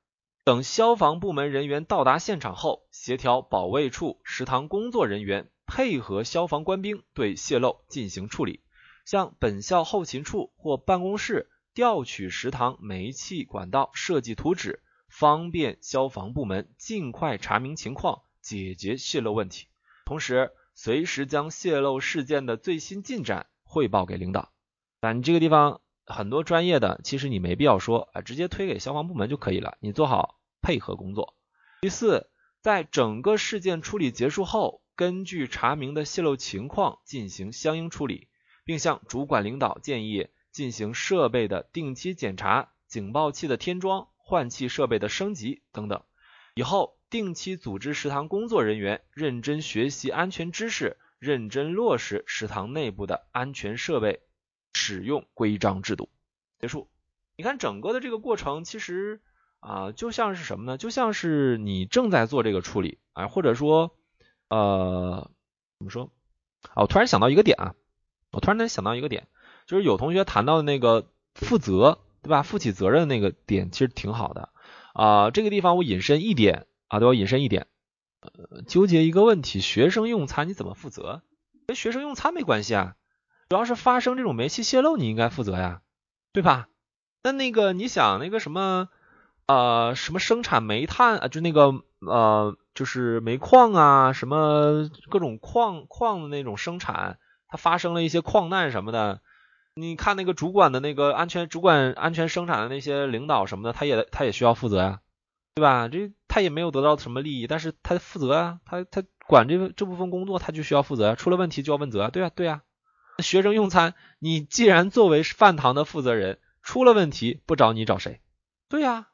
[SPEAKER 1] 等消防部门人员到达现场后，协调保卫处、食堂工作人员配合消防官兵对泄漏进行处理。向本校后勤处或办公室调取食堂煤气管道设计图纸，方便消防部门尽快查明情况，解决泄漏问题。同时，随时将泄漏事件的最新进展。汇报给领导，但这个地方很多专业的，其实你没必要说啊，直接推给消防部门就可以了，你做好配合工作。第四，在整个事件处理结束后，根据查明的泄漏情况进行相应处理，并向主管领导建议进行设备的定期检查、警报器的添装、换气设备的升级等等。以后定期组织食堂工作人员认真学习安全知识。认真落实食堂内部的安全设备使用规章制度。结束。你看整个的这个过程，其实啊，就像是什么呢？就像是你正在做这个处理啊，或者说呃，怎么说？啊，我突然想到一个点啊，我突然能想到一个点，就是有同学谈到的那个负责，对吧？负起责任的那个点，其实挺好的啊。这个地方我引申一点啊，对我引申一点。呃，纠结一个问题，学生用餐你怎么负责？跟学生用餐没关系啊，主要是发生这种煤气泄漏，你应该负责呀，对吧？那那个你想那个什么呃什么生产煤炭啊，就那个呃就是煤矿啊，什么各种矿矿的那种生产，它发生了一些矿难什么的，你看那个主管的那个安全主管安全生产的那些领导什么的，他也他也需要负责呀。对吧？这他也没有得到什么利益，但是他负责啊，他他管这这部分工作，他就需要负责呀，出了问题就要问责，对啊对啊。学生用餐，你既然作为饭堂的负责人，出了问题不找你找谁？对呀，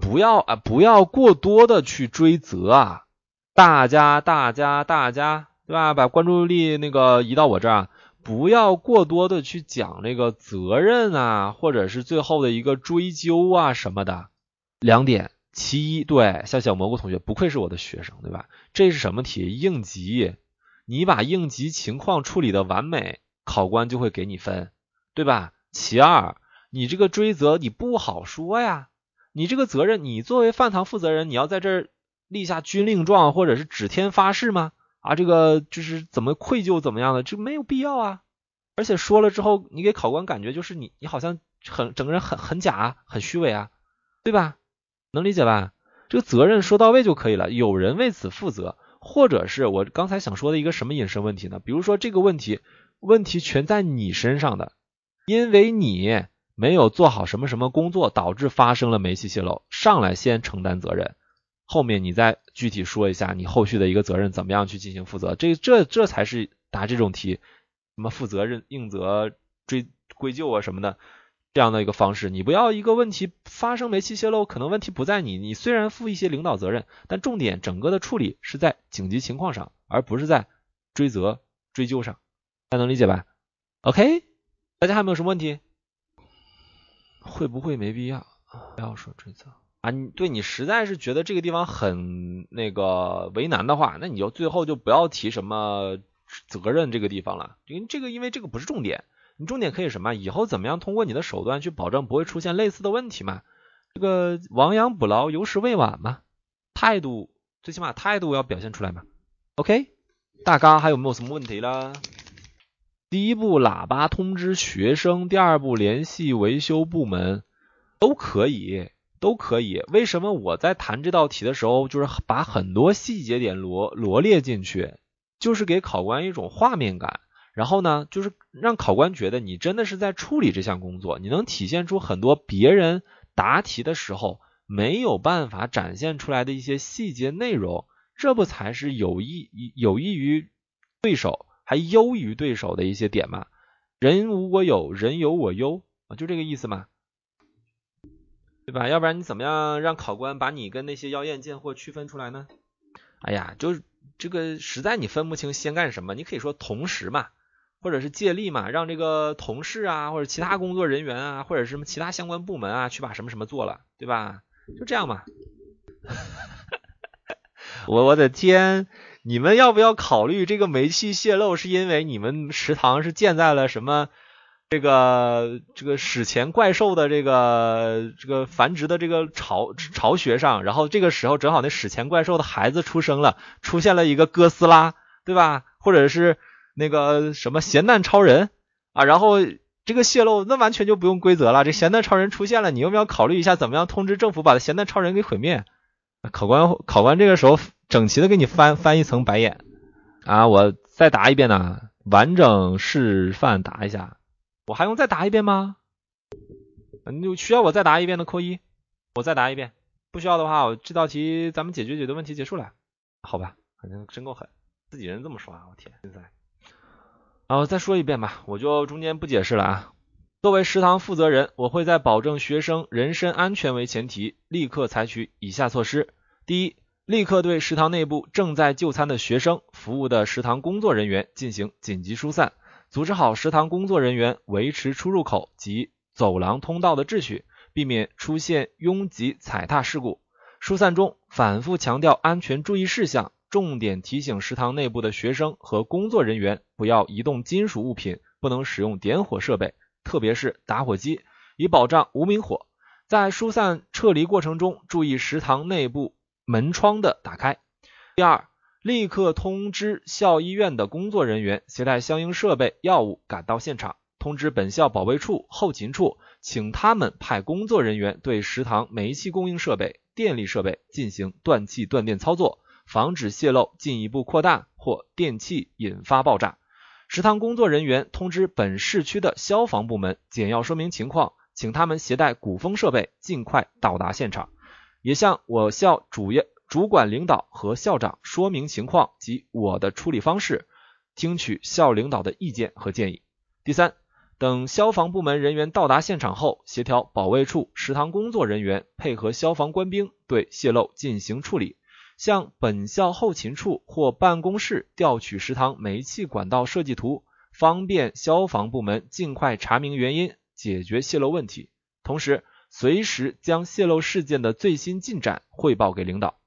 [SPEAKER 1] 不要啊，不要过多的去追责啊，大家大家大家，对吧？把关注力那个移到我这儿，不要过多的去讲那个责任啊，或者是最后的一个追究啊什么的，两点。其一，对，像小蘑菇同学，不愧是我的学生，对吧？这是什么题？应急，你把应急情况处理的完美，考官就会给你分，对吧？其二，你这个追责你不好说呀，你这个责任，你作为饭堂负责人，你要在这儿立下军令状或者是指天发誓吗？啊，这个就是怎么愧疚怎么样的，这没有必要啊。而且说了之后，你给考官感觉就是你，你好像很整个人很很假，很虚伪啊，对吧？能理解吧？这个责任说到位就可以了。有人为此负责，或者是我刚才想说的一个什么隐身问题呢？比如说这个问题，问题全在你身上的，因为你没有做好什么什么工作，导致发生了煤气泄漏，上来先承担责任，后面你再具体说一下你后续的一个责任怎么样去进行负责。这这这才是答这种题，什么负责任、应责、追归咎啊什么的。这样的一个方式，你不要一个问题发生煤气泄漏，可能问题不在你，你虽然负一些领导责任，但重点整个的处理是在紧急情况上，而不是在追责追究上，大家能理解吧？OK，大家还有没有什么问题？会不会没必要？不要说追责啊，你对你实在是觉得这个地方很那个为难的话，那你就最后就不要提什么责任这个地方了，因为这个因为这个不是重点。你重点可以什么？以后怎么样通过你的手段去保证不会出现类似的问题嘛？这个亡羊补牢，有时未晚嘛？态度最起码态度要表现出来嘛？OK，大家还有没有什么问题了？第一步喇叭通知学生，第二步联系维修部门。都可以，都可以。为什么我在谈这道题的时候，就是把很多细节点罗罗列进去，就是给考官一种画面感，然后呢，就是让考官觉得你真的是在处理这项工作，你能体现出很多别人答题的时候没有办法展现出来的一些细节内容，这不才是有益有益于对手，还优于对手的一些点嘛？人无我有，人有我优啊，就这个意思嘛，对吧？要不然你怎么样让考官把你跟那些妖艳贱货区分出来呢？哎呀，就是这个实在你分不清先干什么，你可以说同时嘛，或者是借力嘛，让这个同事啊，或者其他工作人员啊，或者什么其他相关部门啊，去把什么什么做了，对吧？就这样嘛。我我的天！你们要不要考虑这个煤气泄漏是因为你们食堂是建在了什么这个这个史前怪兽的这个这个繁殖的这个巢巢穴上，然后这个时候正好那史前怪兽的孩子出生了，出现了一个哥斯拉，对吧？或者是那个什么咸蛋超人啊，然后这个泄漏那完全就不用规则了，这咸蛋超人出现了，你要不要考虑一下怎么样通知政府把咸蛋超人给毁灭？考官考官这个时候。整齐的给你翻翻一层白眼啊！我再答一遍呢，完整示范答一下。我还用再答一遍吗？你需要我再答一遍的扣一，我再答一遍。不需要的话，我这道题咱们解决解决问题结束了。好吧，反正真够狠，自己人这么说啊！我天，现在啊，我再说一遍吧，我就中间不解释了啊。作为食堂负责人，我会在保证学生人身安全为前提，立刻采取以下措施：第一，立刻对食堂内部正在就餐的学生、服务的食堂工作人员进行紧急疏散，组织好食堂工作人员维持出入口及走廊通道的秩序，避免出现拥挤踩踏事故。疏散中反复强调安全注意事项，重点提醒食堂内部的学生和工作人员不要移动金属物品，不能使用点火设备，特别是打火机，以保障无明火。在疏散撤离过程中，注意食堂内部。门窗的打开。第二，立刻通知校医院的工作人员携带相应设备、药物赶到现场。通知本校保卫处、后勤处，请他们派工作人员对食堂煤气供应设备、电力设备进行断气断电操作，防止泄漏进一步扩大或电器引发爆炸。食堂工作人员通知本市区的消防部门简要说明情况，请他们携带鼓风设备尽快到达现场。也向我校主业主管领导和校长说明情况及我的处理方式，听取校领导的意见和建议。第三，等消防部门人员到达现场后，协调保卫处、食堂工作人员配合消防官兵对泄漏进行处理，向本校后勤处或办公室调取食堂煤气管道设计图，方便消防部门尽快查明原因，解决泄漏问题。同时，随时将泄漏事件的最新进展汇报给领导。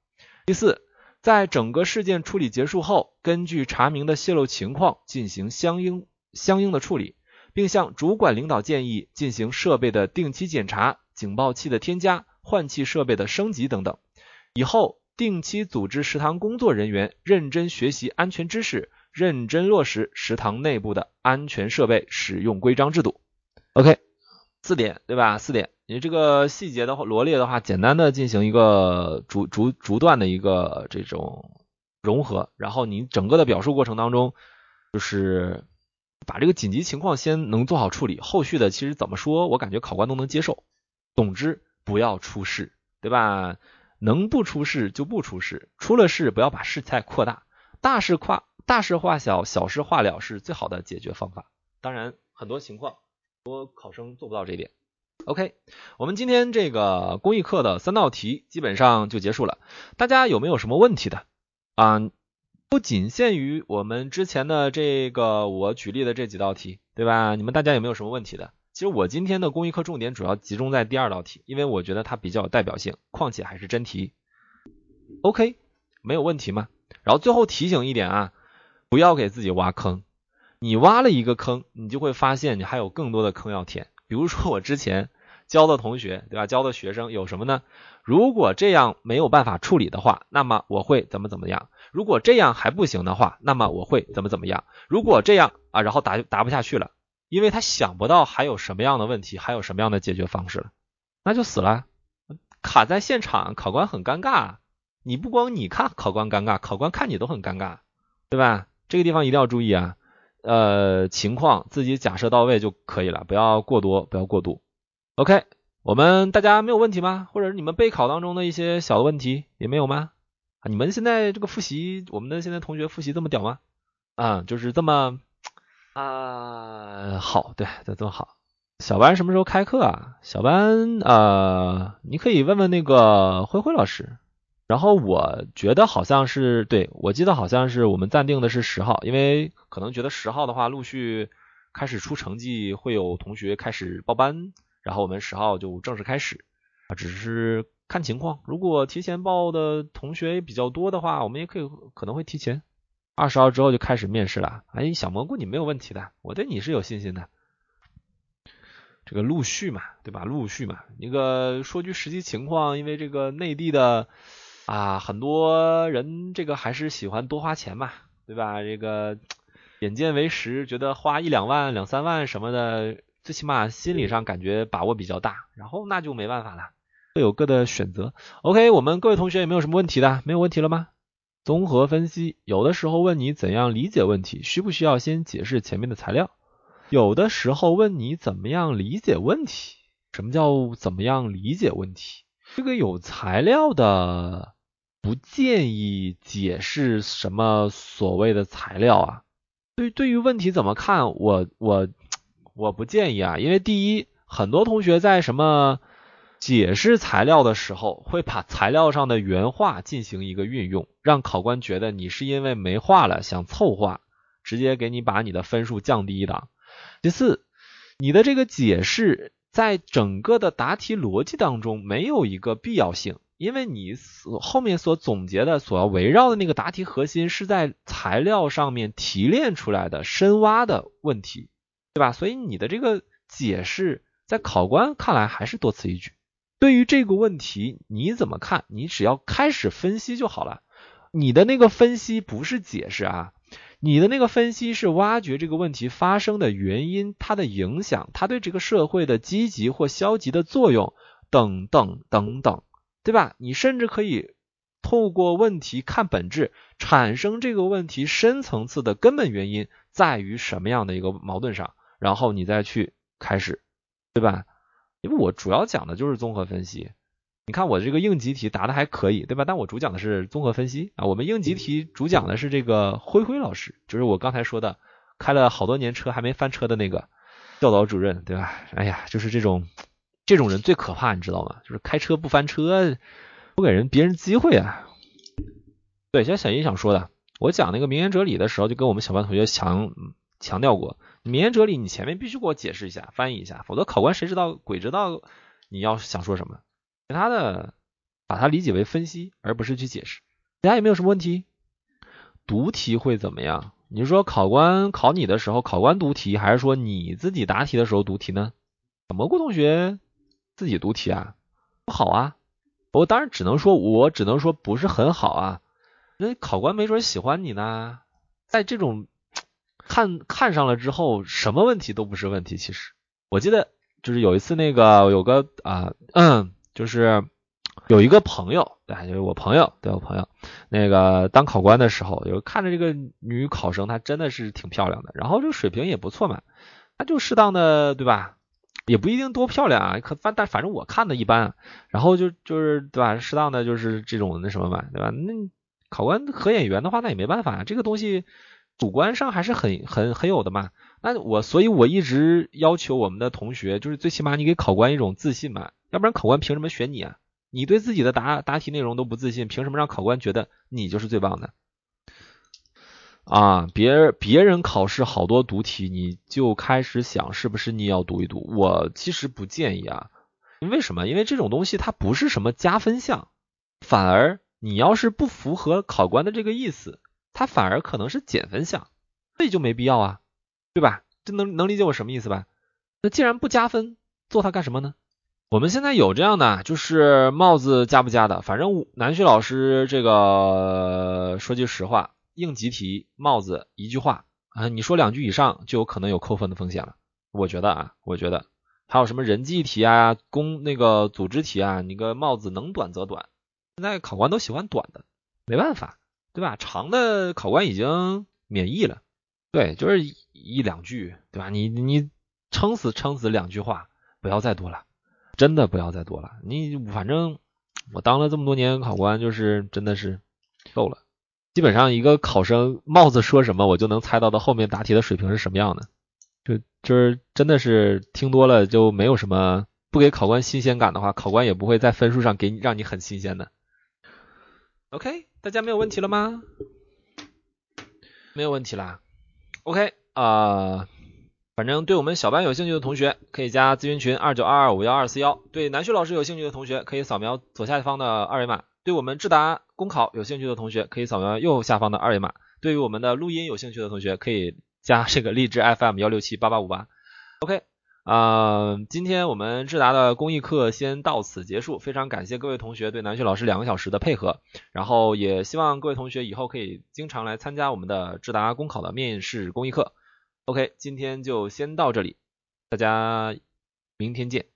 [SPEAKER 1] 第四，在整个事件处理结束后，根据查明的泄漏情况进行相应相应的处理，并向主管领导建议进行设备的定期检查、警报器的添加、换气设备的升级等等。以后定期组织食堂工作人员认真学习安全知识，认真落实食堂内部的安全设备使用规章制度。OK，四点对吧？四点。你这个细节的话罗列的话，简单的进行一个逐逐逐段的一个这种融合，然后你整个的表述过程当中，就是把这个紧急情况先能做好处理，后续的其实怎么说，我感觉考官都能接受。总之不要出事，对吧？能不出事就不出事，出了事不要把事态扩大，大事化大事化小，小事化了是最好的解决方法。当然，很多情况多考生做不到这一点。OK，我们今天这个公益课的三道题基本上就结束了。大家有没有什么问题的啊？不仅限于我们之前的这个我举例的这几道题，对吧？你们大家有没有什么问题的？其实我今天的公益课重点主要集中在第二道题，因为我觉得它比较有代表性，况且还是真题。OK，没有问题吗？然后最后提醒一点啊，不要给自己挖坑。你挖了一个坑，你就会发现你还有更多的坑要填。比如说我之前教的同学，对吧？教的学生有什么呢？如果这样没有办法处理的话，那么我会怎么怎么样？如果这样还不行的话，那么我会怎么怎么样？如果这样啊，然后答答不下去了，因为他想不到还有什么样的问题，还有什么样的解决方式了，那就死了。卡在现场，考官很尴尬。你不光你看考官尴尬，考官看你都很尴尬，对吧？这个地方一定要注意啊。呃，情况自己假设到位就可以了，不要过多，不要过度。OK，我们大家没有问题吗？或者是你们备考当中的一些小的问题也没有吗？啊，你们现在这个复习，我们的现在同学复习这么屌吗？啊，就是这么啊好，对，就这么好。小班什么时候开课啊？小班呃，你可以问问那个灰灰老师。然后我觉得好像是对我记得好像是我们暂定的是十号，因为可能觉得十号的话陆续开始出成绩，会有同学开始报班，然后我们十号就正式开始啊，只是看情况，如果提前报的同学比较多的话，我们也可以可能会提前二十号之后就开始面试了。哎，小蘑菇你没有问题的，我对你是有信心的。这个陆续嘛，对吧？陆续嘛，那个说句实际情况，因为这个内地的。啊，很多人这个还是喜欢多花钱嘛，对吧？这个眼见为实，觉得花一两万、两三万什么的，最起码心理上感觉把握比较大，然后那就没办法了，各有各的选择。OK，我们各位同学有没有什么问题的？没有问题了吗？综合分析，有的时候问你怎样理解问题，需不需要先解释前面的材料？有的时候问你怎么样理解问题，什么叫怎么样理解问题？这个有材料的。不建议解释什么所谓的材料啊？对，对于问题怎么看，我我我不建议啊，因为第一，很多同学在什么解释材料的时候，会把材料上的原话进行一个运用，让考官觉得你是因为没话了想凑话，直接给你把你的分数降低一档。第四，你的这个解释在整个的答题逻辑当中没有一个必要性。因为你所后面所总结的、所要围绕的那个答题核心是在材料上面提炼出来的深挖的问题，对吧？所以你的这个解释在考官看来还是多此一举。对于这个问题你怎么看？你只要开始分析就好了。你的那个分析不是解释啊，你的那个分析是挖掘这个问题发生的原因、它的影响、它对这个社会的积极或消极的作用等等等等。对吧？你甚至可以透过问题看本质，产生这个问题深层次的根本原因在于什么样的一个矛盾上，然后你再去开始，对吧？因为我主要讲的就是综合分析。你看我这个应急题答的还可以，对吧？但我主讲的是综合分析啊。我们应急题主讲的是这个辉辉老师，就是我刚才说的开了好多年车还没翻车的那个教导主任，对吧？哎呀，就是这种。这种人最可怕，你知道吗？就是开车不翻车，不给人别人机会啊。对，像小英想说的，我讲那个名言哲理的时候，就跟我们小班同学强强调过，名言哲理你前面必须给我解释一下，翻译一下，否则考官谁知道鬼知道你要想说什么。其他的把它理解为分析，而不是去解释。其他有没有什么问题？读题会怎么样？你是说考官考你的时候，考官读题，还是说你自己答题的时候读题呢？蘑菇同学。自己读题啊，不好啊！我当然只能说，我只能说不是很好啊。那考官没准喜欢你呢，在这种看看上了之后，什么问题都不是问题。其实我记得就是有一次那个有个啊，嗯，就是有一个朋友，对，就是我朋友，对我朋友，那个当考官的时候，有看着这个女考生，她真的是挺漂亮的，然后这个水平也不错嘛，她就适当的，对吧？也不一定多漂亮啊，可反但反正我看的一般，然后就就是对吧，适当的就是这种那什么嘛，对吧？那考官合眼缘的话，那也没办法，这个东西主观上还是很很很有的嘛。那我所以我一直要求我们的同学，就是最起码你给考官一种自信嘛，要不然考官凭什么选你啊？你对自己的答答题内容都不自信，凭什么让考官觉得你就是最棒的？啊，别别人考试好多读题，你就开始想是不是你要读一读？我其实不建议啊，为什么？因为这种东西它不是什么加分项，反而你要是不符合考官的这个意思，它反而可能是减分项，所以就没必要啊，对吧？这能能理解我什么意思吧？那既然不加分，做它干什么呢？我们现在有这样的，就是帽子加不加的，反正南旭老师这个说句实话。应急题帽子一句话啊，你说两句以上就有可能有扣分的风险了。我觉得啊，我觉得还有什么人际题啊、公那个组织题啊，你个帽子能短则短。现在考官都喜欢短的，没办法，对吧？长的考官已经免疫了，对，就是一两句，对吧？你你撑死撑死两句话，不要再多了，真的不要再多了。你反正我当了这么多年考官，就是真的是够了。基本上一个考生帽子说什么，我就能猜到他后面答题的水平是什么样的。就就是真的是听多了就没有什么不给考官新鲜感的话，考官也不会在分数上给你让你很新鲜的。OK，大家没有问题了吗？没有问题啦。OK 啊，反正对我们小班有兴趣的同学可以加咨询群二九二二五幺二四幺。对南旭老师有兴趣的同学可以扫描左下方的二维码。对我们智达公考有兴趣的同学可以扫描右下方的二维码。对于我们的录音有兴趣的同学可以。加这个荔枝 FM 幺六七八八五八，OK，啊，今天我们智达的公益课先到此结束，非常感谢各位同学对南旭老师两个小时的配合，然后也希望各位同学以后可以经常来参加我们的智达公考的面试公益课，OK，今天就先到这里，大家明天见。